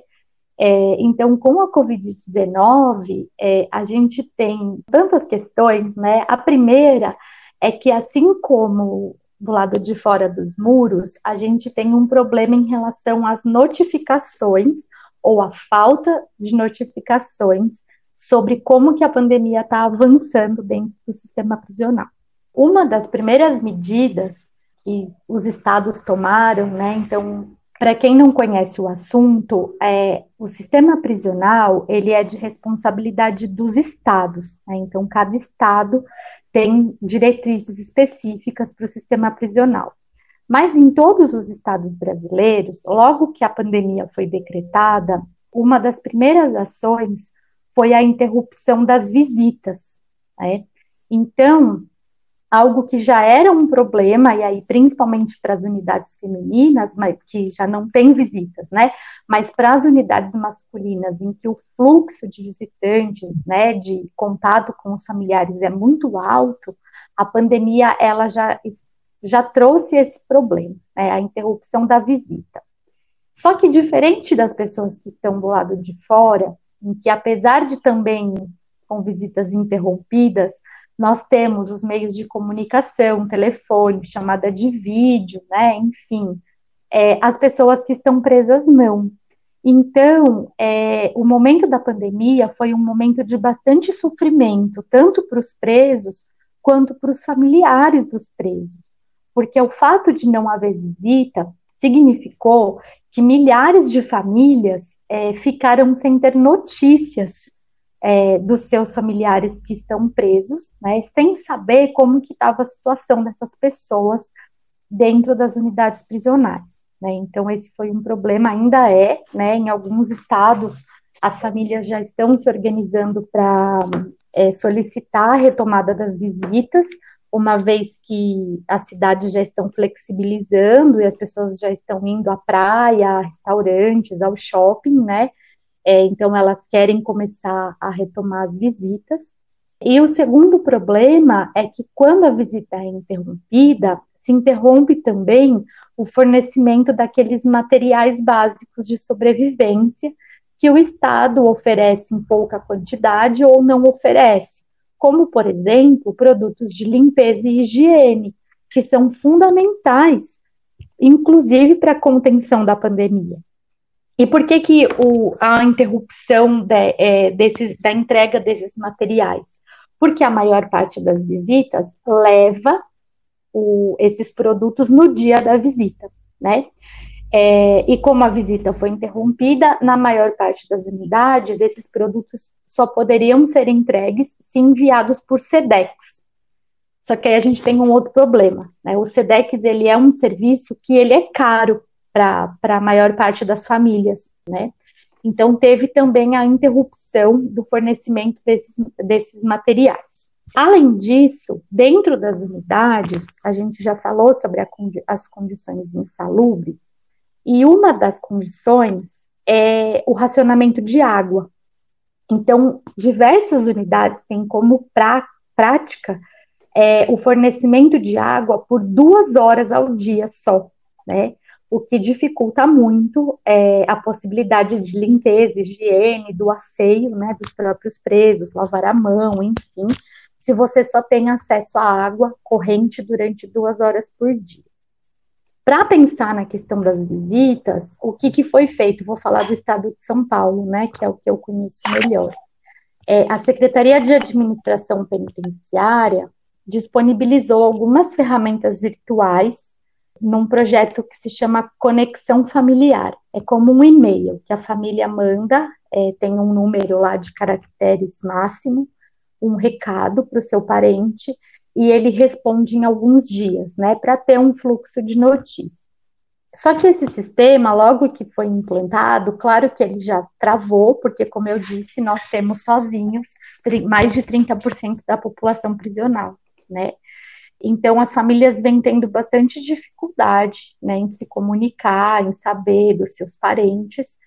É, então, com a Covid-19, é, a gente tem tantas questões, né? A primeira é que, assim como do lado de fora dos muros, a gente tem um problema em relação às notificações ou a falta de notificações sobre como que a pandemia está avançando dentro do sistema prisional. Uma das primeiras medidas que os estados tomaram, né? Então, para quem não conhece o assunto, é, o sistema prisional ele é de responsabilidade dos estados. Né? Então, cada estado tem diretrizes específicas para o sistema prisional. Mas em todos os estados brasileiros, logo que a pandemia foi decretada, uma das primeiras ações foi a interrupção das visitas. Né? Então, algo que já era um problema, e aí principalmente para as unidades femininas, mas que já não tem visitas, né? Mas para as unidades masculinas, em que o fluxo de visitantes, né, de contato com os familiares é muito alto, a pandemia ela já, já trouxe esse problema, né, a interrupção da visita. Só que diferente das pessoas que estão do lado de fora, em que apesar de também com visitas interrompidas, nós temos os meios de comunicação, telefone, chamada de vídeo, né? Enfim, é, as pessoas que estão presas não. Então, é, o momento da pandemia foi um momento de bastante sofrimento, tanto para os presos quanto para os familiares dos presos, porque o fato de não haver visita significou que milhares de famílias é, ficaram sem ter notícias é, dos seus familiares que estão presos, né, sem saber como que estava a situação dessas pessoas dentro das unidades prisionais. Né? Então esse foi um problema, ainda é, né, em alguns estados as famílias já estão se organizando para é, solicitar a retomada das visitas, uma vez que as cidades já estão flexibilizando e as pessoas já estão indo à praia, a restaurantes, ao shopping, né? É, então, elas querem começar a retomar as visitas. E o segundo problema é que, quando a visita é interrompida, se interrompe também o fornecimento daqueles materiais básicos de sobrevivência que o Estado oferece em pouca quantidade ou não oferece, como, por exemplo, produtos de limpeza e higiene, que são fundamentais, inclusive para a contenção da pandemia. E por que, que o, a interrupção de, é, desses, da entrega desses materiais? Porque a maior parte das visitas leva o, esses produtos no dia da visita, né? É, e como a visita foi interrompida, na maior parte das unidades, esses produtos só poderiam ser entregues se enviados por SEDEX. Só que aí a gente tem um outro problema, né? O SEDEX, ele é um serviço que ele é caro para a maior parte das famílias, né? Então, teve também a interrupção do fornecimento desses, desses materiais. Além disso, dentro das unidades, a gente já falou sobre a, as condições insalubres, e uma das condições é o racionamento de água. Então, diversas unidades têm como prática é, o fornecimento de água por duas horas ao dia só, né? O que dificulta muito é, a possibilidade de limpeza, higiene, do asseio né, dos próprios presos, lavar a mão, enfim, se você só tem acesso à água corrente durante duas horas por dia. Para pensar na questão das visitas, o que, que foi feito? Vou falar do estado de São Paulo, né, que é o que eu conheço melhor. É, a Secretaria de Administração Penitenciária disponibilizou algumas ferramentas virtuais num projeto que se chama Conexão Familiar. É como um e-mail que a família manda, é, tem um número lá de caracteres máximo, um recado para o seu parente, e ele responde em alguns dias, né, para ter um fluxo de notícias. Só que esse sistema, logo que foi implantado, claro que ele já travou, porque, como eu disse, nós temos sozinhos mais de 30% da população prisional, né? Então, as famílias vêm tendo bastante dificuldade né, em se comunicar, em saber dos seus parentes,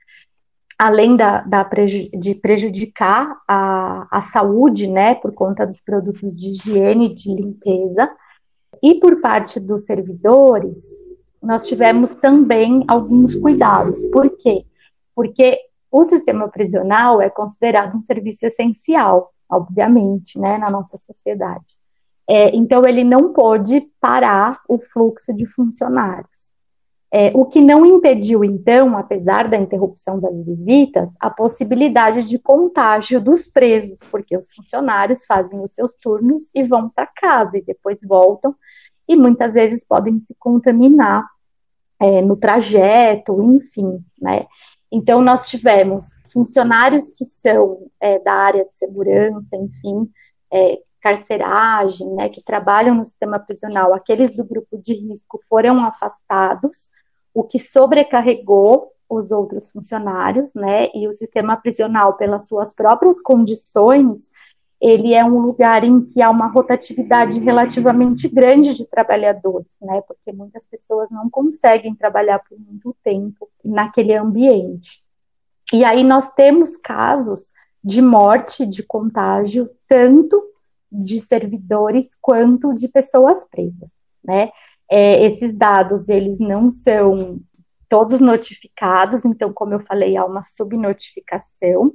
além da, da de prejudicar a, a saúde, né, por conta dos produtos de higiene de limpeza. E por parte dos servidores, nós tivemos também alguns cuidados. Por quê? Porque o sistema prisional é considerado um serviço essencial, obviamente, né, na nossa sociedade. É, então, ele não pôde parar o fluxo de funcionários. É, o que não impediu, então, apesar da interrupção das visitas, a possibilidade de contágio dos presos, porque os funcionários fazem os seus turnos e vão para casa e depois voltam, e muitas vezes podem se contaminar é, no trajeto, enfim, né? Então, nós tivemos funcionários que são é, da área de segurança, enfim, é, carceragem, né, que trabalham no sistema prisional, aqueles do grupo de risco foram afastados, o que sobrecarregou os outros funcionários, né, e o sistema prisional, pelas suas próprias condições, ele é um lugar em que há uma rotatividade relativamente grande de trabalhadores, né, porque muitas pessoas não conseguem trabalhar por muito tempo naquele ambiente. E aí nós temos casos de morte, de contágio, tanto de servidores quanto de pessoas presas, né? É, esses dados, eles não são todos notificados, então, como eu falei, há uma subnotificação,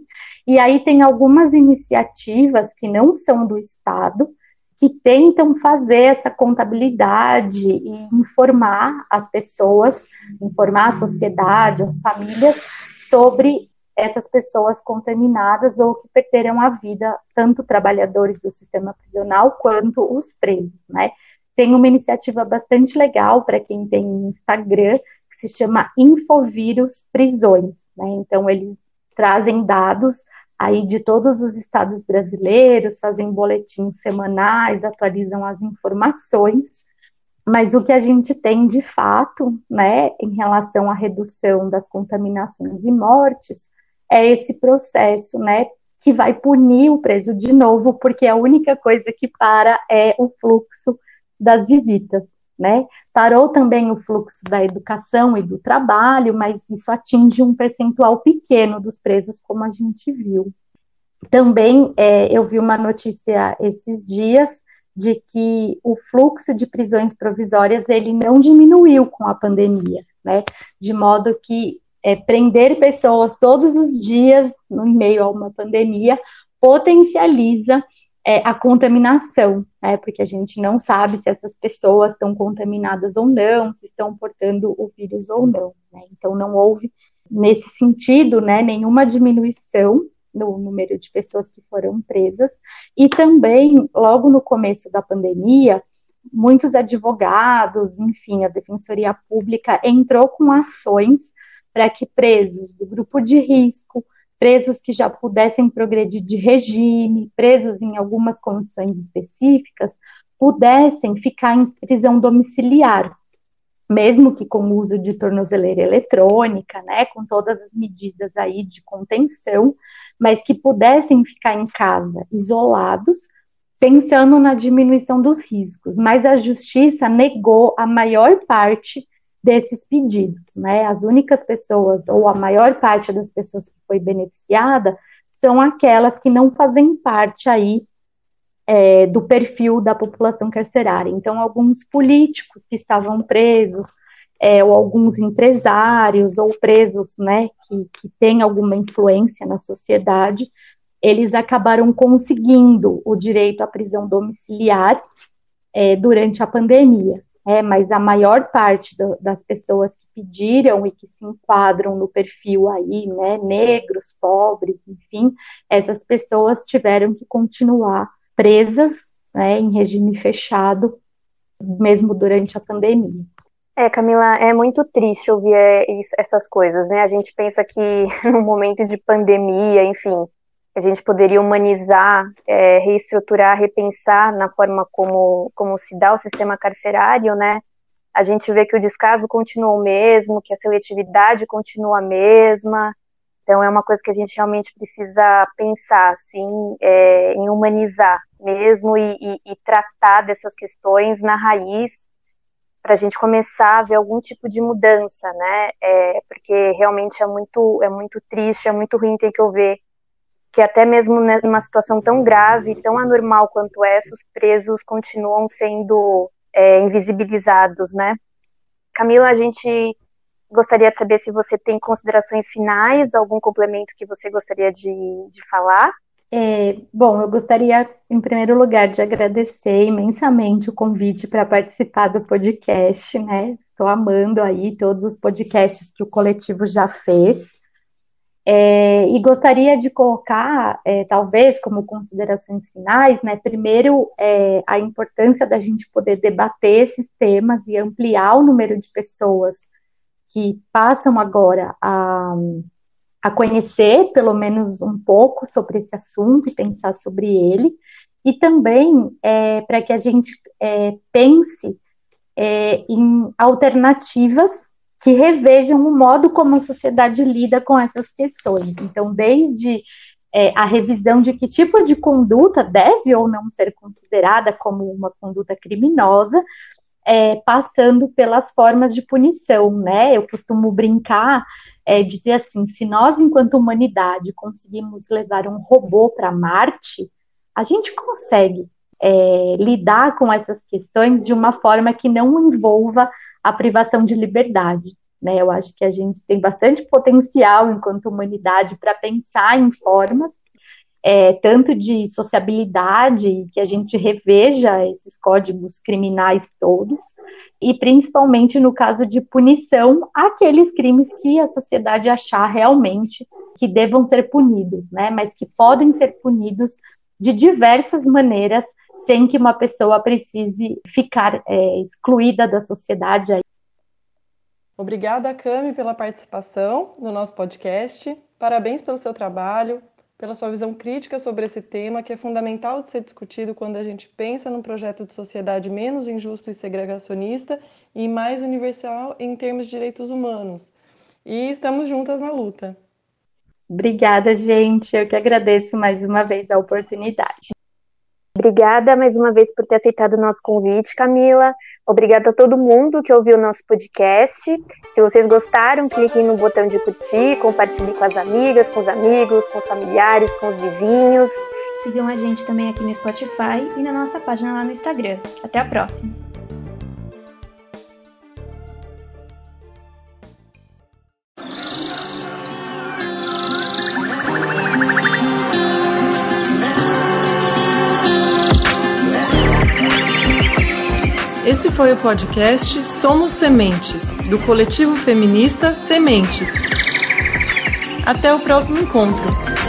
e aí tem algumas iniciativas que não são do Estado, que tentam fazer essa contabilidade e informar as pessoas, informar a sociedade, as famílias, sobre essas pessoas contaminadas ou que perderam a vida, tanto trabalhadores do sistema prisional quanto os presos, né? Tem uma iniciativa bastante legal para quem tem Instagram, que se chama Infovírus Prisões, né? Então, eles trazem dados aí de todos os estados brasileiros, fazem boletins semanais, atualizam as informações, mas o que a gente tem de fato, né, em relação à redução das contaminações e mortes, é esse processo, né, que vai punir o preso de novo, porque a única coisa que para é o fluxo das visitas, né? Parou também o fluxo da educação e do trabalho, mas isso atinge um percentual pequeno dos presos, como a gente viu. Também é, eu vi uma notícia esses dias de que o fluxo de prisões provisórias ele não diminuiu com a pandemia, né? De modo que é, prender pessoas todos os dias no meio a uma pandemia potencializa é, a contaminação, né, porque a gente não sabe se essas pessoas estão contaminadas ou não, se estão portando o vírus ou não. Né, então, não houve, nesse sentido, né, nenhuma diminuição no número de pessoas que foram presas, e também, logo no começo da pandemia, muitos advogados, enfim, a Defensoria Pública entrou com ações para que presos do grupo de risco, presos que já pudessem progredir de regime, presos em algumas condições específicas, pudessem ficar em prisão domiciliar, mesmo que com o uso de tornozeleira eletrônica, né, com todas as medidas aí de contenção, mas que pudessem ficar em casa isolados, pensando na diminuição dos riscos. Mas a justiça negou a maior parte desses pedidos, né? As únicas pessoas, ou a maior parte das pessoas que foi beneficiada, são aquelas que não fazem parte aí é, do perfil da população carcerária. Então, alguns políticos que estavam presos, é, ou alguns empresários, ou presos, né, que, que têm alguma influência na sociedade, eles acabaram conseguindo o direito à prisão domiciliar é, durante a pandemia. É, mas a maior parte do, das pessoas que pediram e que se enquadram no perfil aí, né, negros, pobres, enfim, essas pessoas tiveram que continuar presas, né, em regime fechado, mesmo durante a pandemia. É, Camila, é muito triste ouvir é, essas coisas, né? A gente pensa que no momento de pandemia, enfim, a gente poderia humanizar, é, reestruturar, repensar na forma como, como se dá o sistema carcerário, né? A gente vê que o descaso continua o mesmo, que a seletividade continua a mesma. Então, é uma coisa que a gente realmente precisa pensar, assim, é, em humanizar mesmo e, e, e tratar dessas questões na raiz, para a gente começar a ver algum tipo de mudança, né? É, porque realmente é muito, é muito triste, é muito ruim ter que ouvir que até mesmo numa situação tão grave, tão anormal quanto essa, os presos continuam sendo é, invisibilizados, né? Camila, a gente gostaria de saber se você tem considerações finais, algum complemento que você gostaria de, de falar. É, bom, eu gostaria, em primeiro lugar, de agradecer imensamente o convite para participar do podcast, né? Estou amando aí todos os podcasts que o coletivo já fez. É, e gostaria de colocar, é, talvez, como considerações finais, né, primeiro, é, a importância da gente poder debater esses temas e ampliar o número de pessoas que passam agora a, a conhecer, pelo menos um pouco, sobre esse assunto e pensar sobre ele, e também é, para que a gente é, pense é, em alternativas que revejam o modo como a sociedade lida com essas questões. Então, desde é, a revisão de que tipo de conduta deve ou não ser considerada como uma conduta criminosa, é, passando pelas formas de punição, né? Eu costumo brincar, é, dizer assim: se nós, enquanto humanidade, conseguimos levar um robô para Marte, a gente consegue é, lidar com essas questões de uma forma que não envolva a privação de liberdade. Né? Eu acho que a gente tem bastante potencial enquanto humanidade para pensar em formas, é, tanto de sociabilidade, que a gente reveja esses códigos criminais todos, e principalmente no caso de punição, aqueles crimes que a sociedade achar realmente que devam ser punidos, né? mas que podem ser punidos de diversas maneiras, sem que uma pessoa precise ficar é, excluída da sociedade. Obrigada, Cami, pela participação no nosso podcast. Parabéns pelo seu trabalho, pela sua visão crítica sobre esse tema, que é fundamental de ser discutido quando a gente pensa num projeto de sociedade menos injusto e segregacionista e mais universal em termos de direitos humanos. E estamos juntas na luta. Obrigada, gente. Eu que agradeço mais uma vez a oportunidade. Obrigada mais uma vez por ter aceitado o nosso convite, Camila. Obrigada a todo mundo que ouviu o nosso podcast. Se vocês gostaram, cliquem no botão de curtir, compartilhe com as amigas, com os amigos, com os familiares, com os vizinhos. Sigam a gente também aqui no Spotify e na nossa página lá no Instagram. Até a próxima! Esse foi o podcast Somos Sementes, do coletivo feminista Sementes. Até o próximo encontro.